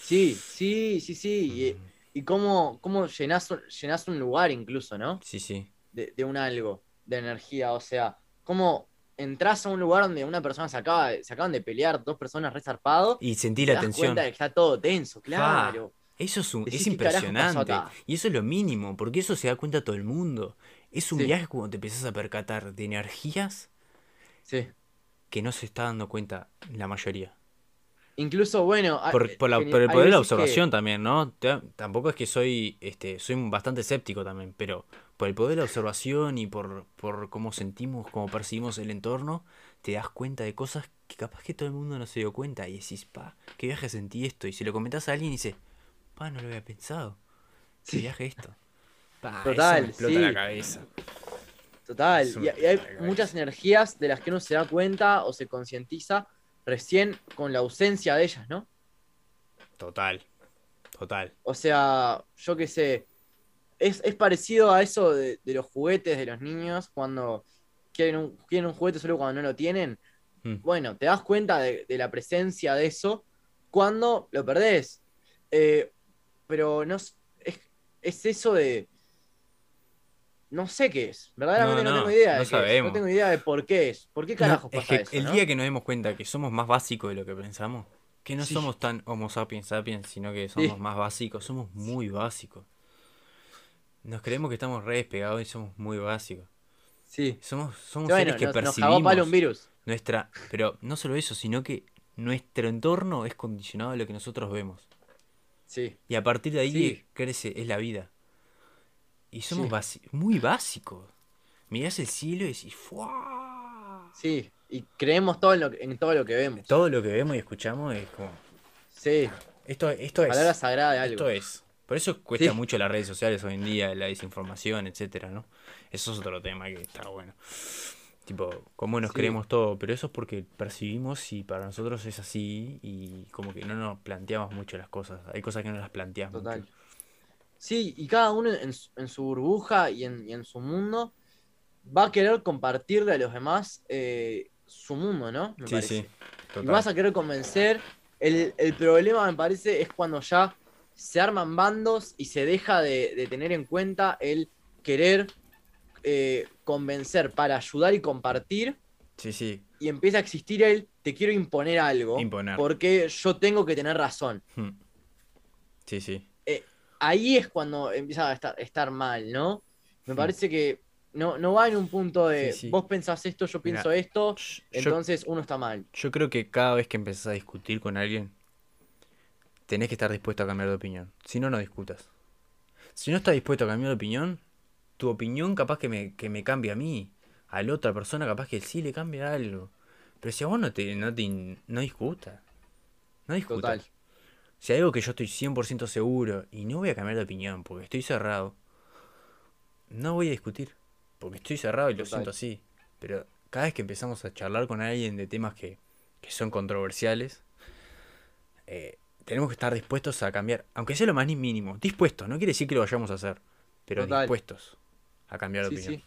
Sí, sí, sí, sí. Mm. Y, y cómo, cómo llenás, un- llenás un lugar incluso, ¿no? Sí, sí. De, de un algo, de energía. O sea, cómo entras a un lugar donde una persona se acaba se acaban de pelear, dos personas resarpados, Y sentí la te das tensión. cuenta de que está todo tenso, claro. Eso es, un, Decís, es ¿qué carajo pasó impresionante. Y eso es lo mínimo, porque eso se da cuenta todo el mundo. Es un Sí. viaje cuando te empezás a percatar de energías Sí. que no se está dando cuenta la mayoría. Incluso, bueno. a- Por, por la- geni- por el poder de la que- observación también, ¿no? Tampoco es que soy, este, soy bastante escéptico también, pero por el poder de la observación y por, por cómo sentimos, cómo percibimos el entorno, te das cuenta de cosas que capaz que todo el mundo no se dio cuenta y decís, pa, qué viaje sentí esto. Y si lo comentás a alguien y dice, pa, no lo había pensado. ¿Qué Sí. viaje esto? Pa, Total, eso me explota sí. la cabeza. Total, y, y hay muchas energías de las que uno se da cuenta o se concientiza recién con la ausencia de ellas, ¿no? Total, total. O sea, yo qué sé, es, es parecido a eso de, de los juguetes de los niños cuando quieren un, quieren un juguete solo cuando no lo tienen. Mm. Bueno, te das cuenta de, de la presencia de eso cuando lo perdés. Eh, pero no es, es, es eso de... No sé qué es, verdaderamente no, No, no, tengo idea de no es, sabemos. no tengo idea de por qué es. ¿Por qué No, carajos es pasa que eso? el día que nos demos cuenta que somos más básicos de lo que pensamos, que no Sí. somos tan homo sapiens sapiens, sino que somos Sí. más básicos, somos muy básicos. Nos creemos que estamos re despegados y somos muy básicos. Sí. Somos, somos bueno, seres que nos, nos percibimos palo un virus. nuestra, pero no solo eso, sino que nuestro entorno es condicionado a lo que nosotros vemos. Sí. Y a partir de ahí Sí. crece, es la vida. Y somos Sí. muy básicos. Mirás el cielo y decís, ¡fua! Sí. Y creemos todo en, lo, en todo lo que vemos. Todo lo que vemos y escuchamos es como. Sí. Esto, esto es. Palabra sagrada de algo. Esto es. Por eso cuesta Sí. mucho las redes sociales hoy en día, la desinformación, etcétera, ¿no? Eso es otro tema que está bueno. Tipo, cómo nos Sí. creemos todo, pero eso es porque percibimos y para nosotros es así y como que no nos planteamos mucho las cosas. Hay cosas que no las planteamos. Total. mucho. Sí, y cada uno en, su- en su burbuja y en, y en su mundo va a querer compartirle a los demás eh, su mundo, ¿no? Me Sí, parece. sí. Y vas a querer convencer. El, el problema, me parece, es cuando ya se arman bandos y se deja de, de tener en cuenta el querer eh, convencer para ayudar y compartir. Sí, sí. Y empieza a existir el te quiero imponer algo. Imponer. Porque yo tengo que tener razón. Hmm. Sí, sí. ahí es cuando empieza a estar, estar mal, ¿no? Me Hmm. parece que no, no va en un punto de Sí, sí. vos pensás esto, yo Mira, pienso esto, Yo- entonces uno está mal. Yo creo que cada vez que empezás a discutir con alguien, tenés que estar dispuesto a cambiar de opinión. Si no, no discutas. Si no estás dispuesto a cambiar de opinión, tu opinión capaz que me, que me cambie a mí. A la otra persona capaz que sí le cambia algo. Pero si a vos no te, no te no discutas. No discutas. Total. Si hay algo que yo estoy 100% seguro y no voy a cambiar de opinión porque estoy cerrado, no voy a discutir. Porque estoy cerrado y lo siento así. Pero cada vez que empezamos a charlar con alguien de temas que, que son controversiales, eh, tenemos que estar dispuestos a cambiar, aunque sea lo más ni mínimo. Dispuestos, no quiere decir que lo vayamos a hacer, pero Total. dispuestos a cambiar de Sí, opinión. sí.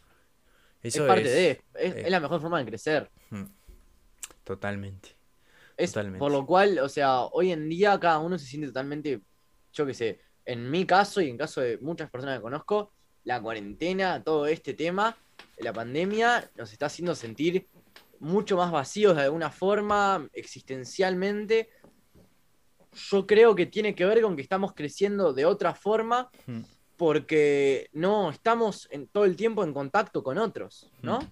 Eso es parte es- de, es, eh, es la mejor forma de crecer. Totalmente. Es Totalmente. por lo cual, o sea, hoy en día cada uno se siente totalmente, yo qué sé, en mi caso y en caso de muchas personas que conozco, la cuarentena, todo este tema, la pandemia, nos está haciendo sentir mucho más vacíos de alguna forma, existencialmente. Yo creo que tiene que ver con que estamos creciendo de otra forma, Mm. porque no estamos en, todo el tiempo en contacto con otros, ¿no? Mm.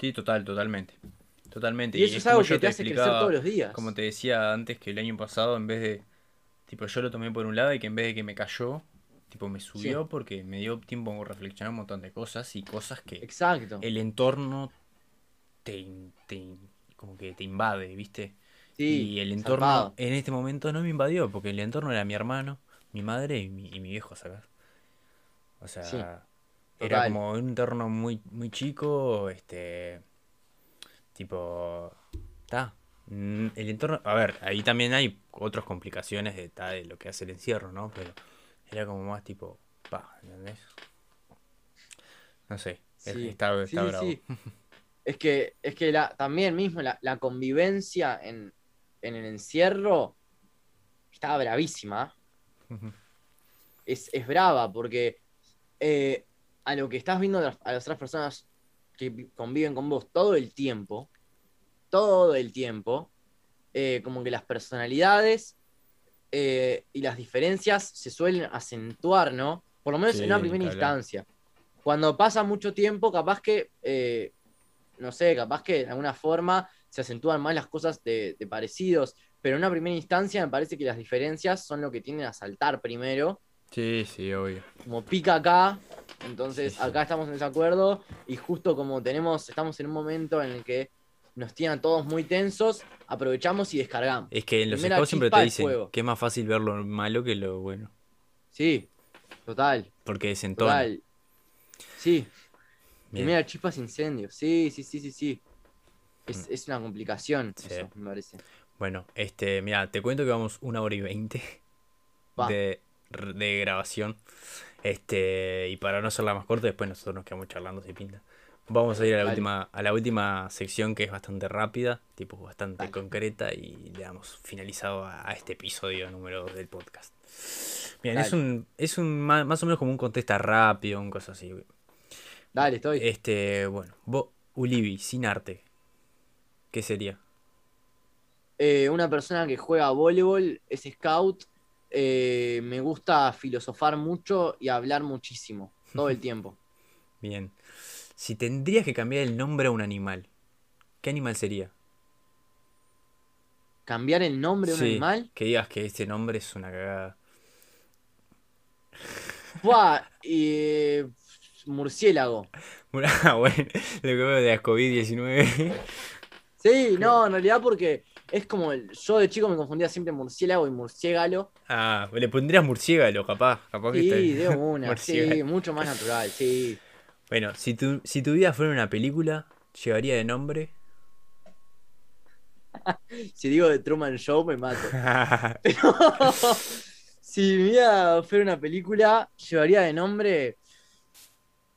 Sí, total, totalmente. Totalmente. Y eso es algo que te hace crecer todos los días. Como te decía antes, que el año pasado, en vez de. Tipo, yo lo tomé por un lado y que en vez de que me cayó, tipo, me subió porque me dio tiempo a reflexionar un montón de cosas y cosas que. Exacto. El entorno te, te como que te invade, ¿viste? Sí, y el entorno en este momento no me invadió, porque el entorno era mi hermano, mi madre y mi, y mi viejo, ¿sabes? O sea, era como un entorno muy, muy chico, este, tipo, está. El entorno, a ver, ahí también hay otras complicaciones de, de lo que hace el encierro, ¿no? Pero era como más tipo, pa, ¿entendés? No sé, sí, está, está bravo. Es que, es que la, también mismo la, la convivencia en, en, el encierro estaba bravísima. es, es brava porque eh, a lo que estás viendo a las otras personas que conviven con vos todo el tiempo, todo el tiempo, eh, como que las personalidades eh, y las diferencias se suelen acentuar, ¿no? Por lo menos en una primera instancia. Cuando pasa mucho tiempo, capaz que, no sé, capaz que de alguna forma se acentúan más las cosas de, de, parecidos, pero en una primera instancia me parece que las diferencias son lo que tienden a saltar primero Sí, sí, obvio. Como pica acá, entonces acá estamos en desacuerdo y justo como tenemos, estamos en un momento en el que nos tienen todos muy tensos, aprovechamos y descargamos. Es que en los juegos siempre te dicen que es más fácil ver lo malo que lo bueno. Sí, total. Porque desentona. Total. Sí. Primera chispas incendios. Sí, sí, sí, sí, sí. Es, mm. es una complicación, eso, me parece. Bueno, este, mira, te cuento que vamos una hora y veinte de, de grabación. Este, y para no hacerla más corta, después nosotros nos quedamos charlando si pinta. Vamos a ir a la última, a la última sección que es bastante rápida, tipo bastante concreta, y le damos finalizado a, este episodio número 2 del podcast. Bien, es un, es un más, o menos como un contesta rápido, un cosa así. Dale, estoy. Este, bueno, vos, Ulibi, sin arte, ¿qué sería? Eh, una persona que juega voleibol, es scout eh, me gusta filosofar mucho y hablar muchísimo, todo el tiempo. Bien. Si tendrías que cambiar el nombre a un animal, ¿qué animal sería? ¿Cambiar el nombre a un animal? Que digas que este nombre es una cagada. Buah, eh, murciélago. Ah, bueno, lo que veo de la COVID-19. Sí, no, en realidad porque es como el, yo de chico me confundía siempre murciélago y murciégalo. Ah, le pondrías murciégalo, capaz. capaz sí, de una, sí, mucho más natural, sí. Bueno, si tu, si tu vida fuera una película, ¿llevaría de nombre? si digo de Truman Show, me mato. Pero si mi vida fuera una película, llevaría de nombre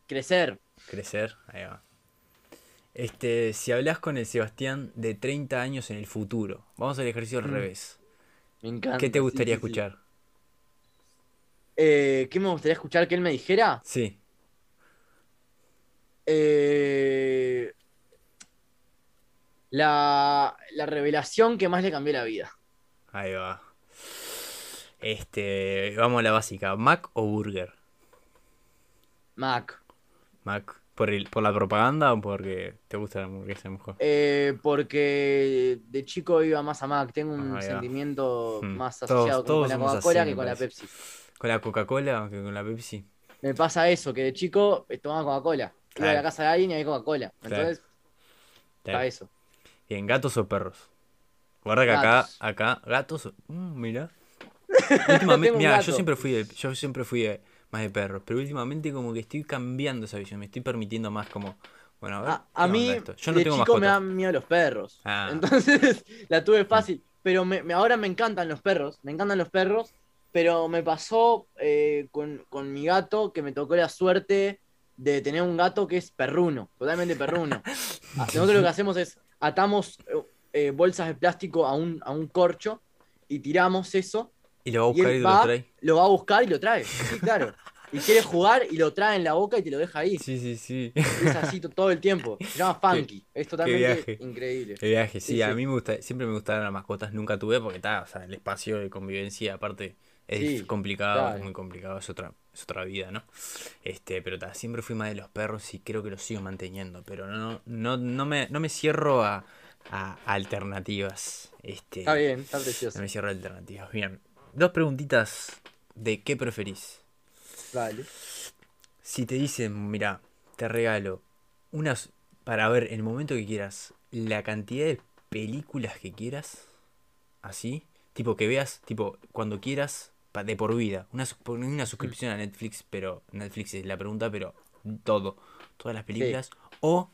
Crecer. Crecer, ahí va. Este, si hablas con el Sebastián de 30 años en el futuro, vamos al ejercicio al mm. revés. Me encanta. ¿Qué te gustaría escuchar? Eh, ¿Qué me gustaría escuchar que él me dijera? Sí. Eh, la, la revelación que más le cambió la vida. Ahí va. Este, vamos a la básica. ¿Mac o burger? Mac. Mac. ¿Por, el, ¿Por la propaganda o porque te gusta la hamburguesa mejor? Eh, porque de chico iba más a Mac. Tengo un ah, sentimiento hmm. más asociado con, la Coca-Cola que con la Pepsi. ¿Con la Coca-Cola que con la Pepsi? Me pasa eso, que de chico tomaba Coca-Cola. Iba a la casa de alguien y había Coca-Cola. Entonces, está eso. Bien, ¿gatos o perros? Guarda que acá, acá, gatos. Mm, mira. mira, yo siempre fui yo siempre fui de, más de perros. Pero últimamente como que estoy cambiando esa visión, me estoy permitiendo más como... Bueno, a, ver, a, mí, Yo no de chico me dan miedo los perros. Ah. Entonces la tuve fácil. Pero me, ahora me encantan los perros, me encantan los perros. Pero me pasó eh, con, mi gato que me tocó la suerte de tener un gato que es perruno, totalmente perruno. Nosotros lo que hacemos es atamos eh, bolsas de plástico a un, a un corcho y tiramos eso y lo va a buscar y, lo trae. Lo va a buscar y lo trae. Sí, claro. y quiere jugar y lo trae en la boca y te lo deja ahí. Sí, sí, sí. Es así to- todo el tiempo. Se llama Funky. Es totalmente increíble. El viaje, sí, Sí, a sí. mí me gusta, siempre me gustaron las mascotas, nunca tuve porque está, o sea, el espacio de convivencia aparte es Sí, complicado, claro. es muy complicado, es otra, es otra vida, ¿no? Este, pero ta, siempre fui más de los perros y creo que los sigo manteniendo, pero no, no, no me, no me cierro a, a alternativas. Este, Está bien, está precioso. no me cierro a alternativas. Bien, dos preguntitas de qué preferís. Dale. Si te dicen, mira, te regalo unas para ver en el momento que quieras la cantidad de películas que quieras, así, tipo que veas, tipo cuando quieras, de por vida, una, una suscripción a Netflix, pero Netflix es la pregunta, pero todo, todas las películas, o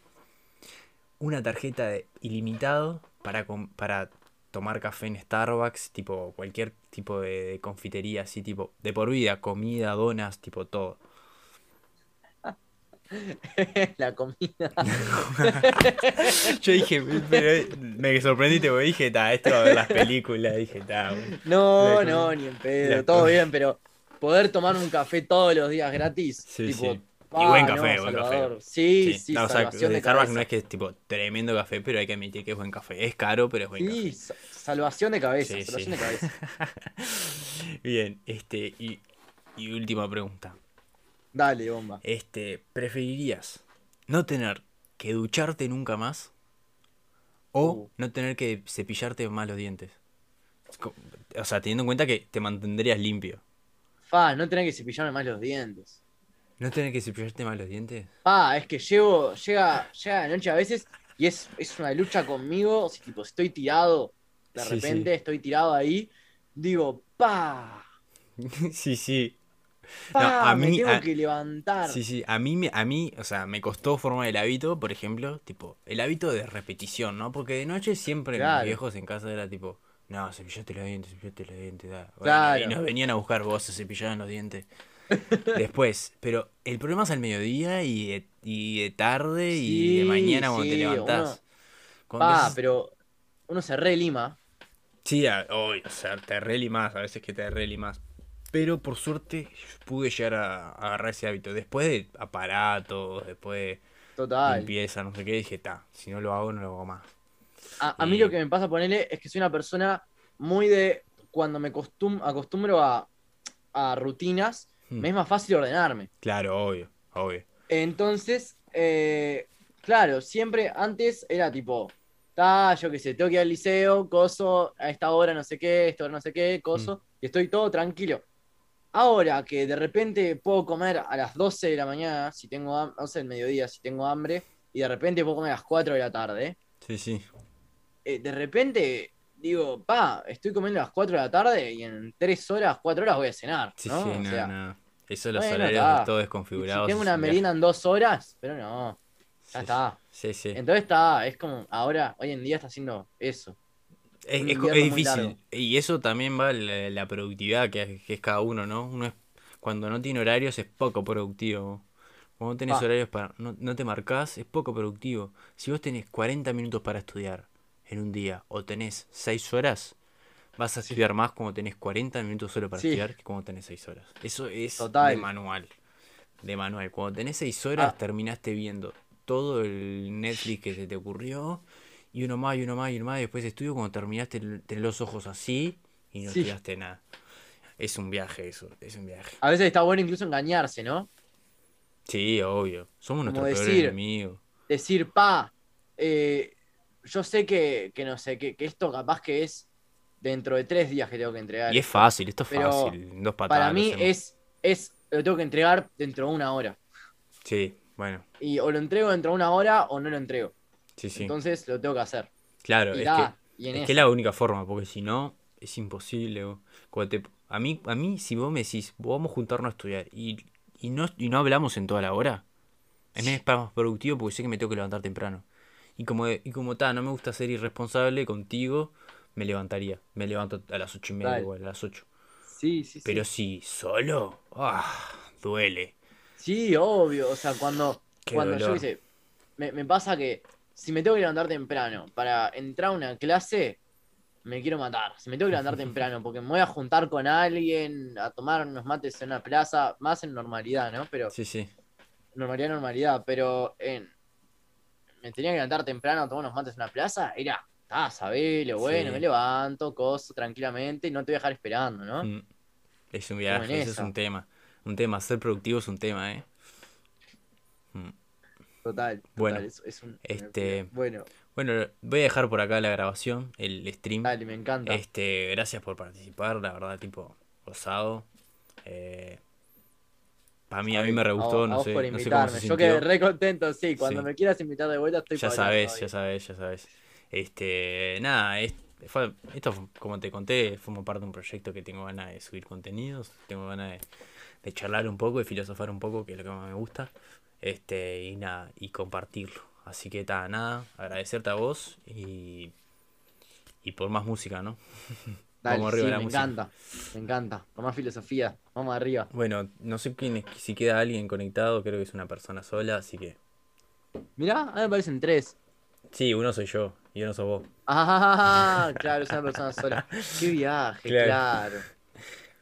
una tarjeta de ilimitado para, para tomar café en Starbucks, tipo cualquier tipo de, de confitería, así, tipo de por vida, comida, donas, tipo todo. la comida. Yo dije, pero me sorprendiste porque dije, ta, esto ver las películas, dije, ta. No, no, ni en pedo. Todo bien, pero poder tomar un café todos los días gratis. Sí, tipo, sí. Y ah, buen no, café, buen Salvador. café. Sí, Sí, sí, no, o sea, de Starbucks no es que es tipo tremendo café, pero hay que admitir que es buen café. Es caro, pero es buen Sí, café. salvación de cabeza, Sí, salvación sí. de cabeza. Bien, este, y, y última pregunta. Dale, bomba. Este, ¿preferirías no tener que ducharte nunca más? ¿O Uh. no tener que cepillarte más los dientes? O sea, teniendo en cuenta que te mantendrías limpio. Fa, no tenés que cepillarme más los dientes. ¿No tener que cepillarte más los dientes? Pa, es que llego, llega, llega la noche a veces y es, es una lucha conmigo. Si tipo estoy tirado, de Sí, repente sí. estoy tirado ahí, digo, pa, sí, sí. pa, a me mí- tengo a- que levantar. Sí, sí, a mí, me- a mí, o sea, me costó formar el hábito, por ejemplo, tipo, el hábito de repetición, ¿no? Porque de noche siempre mis Claro. viejos en casa era tipo, no, cepillate los dientes, cepillate los dientes, da. Bueno, Claro. Y nos venían a buscar vos, se cepillaban los dientes. Después, pero el problema es al mediodía y de, y de tarde y de mañana cuando te levantás. uno- empiezas- pero uno se relima. Sí, a- hoy, o sea, te relimas, a veces que te relimas. Pero por suerte pude llegar a, a agarrar ese hábito. Después de aparatos, después de Total. limpieza, no sé qué, dije, ta, si no lo hago, no lo hago más. A, a mí lo que me pasa, ponerle, es que soy una persona muy de. Cuando me costum- acostumbro a, a rutinas, Hmm. me es más fácil ordenarme. Claro, obvio, obvio. Entonces, eh, claro, siempre antes era tipo, ta, yo qué sé, tengo que ir al liceo, coso, a esta hora no sé qué, esta hora no sé qué, coso, y estoy todo tranquilo. Ahora que de repente puedo comer a las 12 de la mañana, si tengo hambre, 12 del mediodía, si tengo hambre, y de repente puedo comer a las 4 de la tarde, Sí, sí. eh, de repente digo, pa, estoy comiendo a las 4 de la tarde y en 3 horas, 4 horas voy a cenar, Sí, ¿no? sí, O no, sea, no. Eso los bueno, horarios de todo y desconfigurados. si tengo una merienda en 2 horas, pero no, ya Sí, está. Sí, sí. Entonces está, es como, ahora, hoy en día está haciendo eso. Es, es difícil. Y eso también va la, la productividad que es, que es cada uno, ¿no? Uno es, cuando no tiene horarios es poco productivo. Cuando no tenés Ah. horarios para, no, no te marcás, es poco productivo. Si vos tenés 40 minutos para estudiar en un día o tenés 6 horas, vas a estudiar más cuando tenés 40 minutos solo para Sí. estudiar que cuando tenés 6 horas. Eso es Total. de manual. De manual. Cuando tenés 6 horas Ah. terminaste viendo todo el Netflix que se te ocurrió y uno más, y uno más, y uno más, y después de estudio, cuando terminaste, tenés los ojos así y no Sí. estudiaste nada. Es un viaje eso, es un viaje. A veces está bueno incluso engañarse, ¿no? Sí, obvio. Somos Como nuestro peor decir- enemigo. Decir, pa, eh, yo sé que, que no sé, que, que esto capaz que es dentro de tres días que tengo que entregar. Y es fácil, esto es Pero fácil. en Dos patadas. Para mí es, es, lo tengo que entregar dentro de una hora. Sí, bueno, Y o lo entrego dentro de una hora o no lo entrego. sí, sí. Entonces lo tengo que hacer. claro, y es da, que, en es que es la única forma, porque si no, es imposible. te- a, mí, a mí, si vos me decís, vamos a juntarnos a estudiar y, y, no, y no hablamos en toda la hora, me es más productivo porque sé que me tengo que levantar temprano. Y como, y como tal, no me gusta ser irresponsable contigo, me levantaría. Me levanto a las ocho y media igual, a las ocho. Sí, sí, sí. Pero si solo, ah, duele. Sí, obvio. O sea, cuando, Qué cuando yo dolor. sé, me, me pasa que si me tengo que levantar temprano para entrar a una clase, me quiero matar. Si me tengo que levantar temprano, porque me voy a juntar con alguien a tomar unos mates en una plaza, más en normalidad, ¿no? Pero Sí, sí. normalidad, normalidad, pero en me tenía que levantar temprano a tomar unos mates en una plaza, era, ah, sabelo, bueno, Sí. me levanto, coso tranquilamente y no te voy a dejar esperando, ¿no? Mm. Es un viaje, ese es un tema. Un tema, ser productivo es un tema, ¿eh? Mm. Total, total, Bueno, es, es un- este- Bueno, Bueno, voy a dejar por acá la grabación, el stream. dale, me encanta. Este, gracias por participar, la verdad, tipo, rosado. Eh, para mí, a mí me re gustó, a no sé, por no sé cómo invitarme. se Yo quedé re contento, sí. Cuando Sí. me quieras invitar de vuelta estoy Ya sabes, ya sabes, ya sabes. Este, nada, es- fue- esto, como te conté, forma parte de un proyecto que tengo ganas de subir contenidos, tengo ganas de, de charlar un poco, de filosofar un poco, que es lo que más me gusta, este, y nada, y compartirlo. Así que ta, nada, agradecerte a vos y, y por más música, ¿no? Dale, Vamos arriba sí, la me música. encanta. Me encanta. Con más filosofía. Vamos arriba. Bueno, no sé quién es, si queda alguien conectado, creo que es una persona sola, así que... Mirá, a mí me parecen tres. Sí, uno soy yo y uno sos vos. Ah, claro, es una persona sola. Qué viaje, Claro. claro.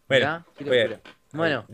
Bueno, Mirá, qué locura. Bueno,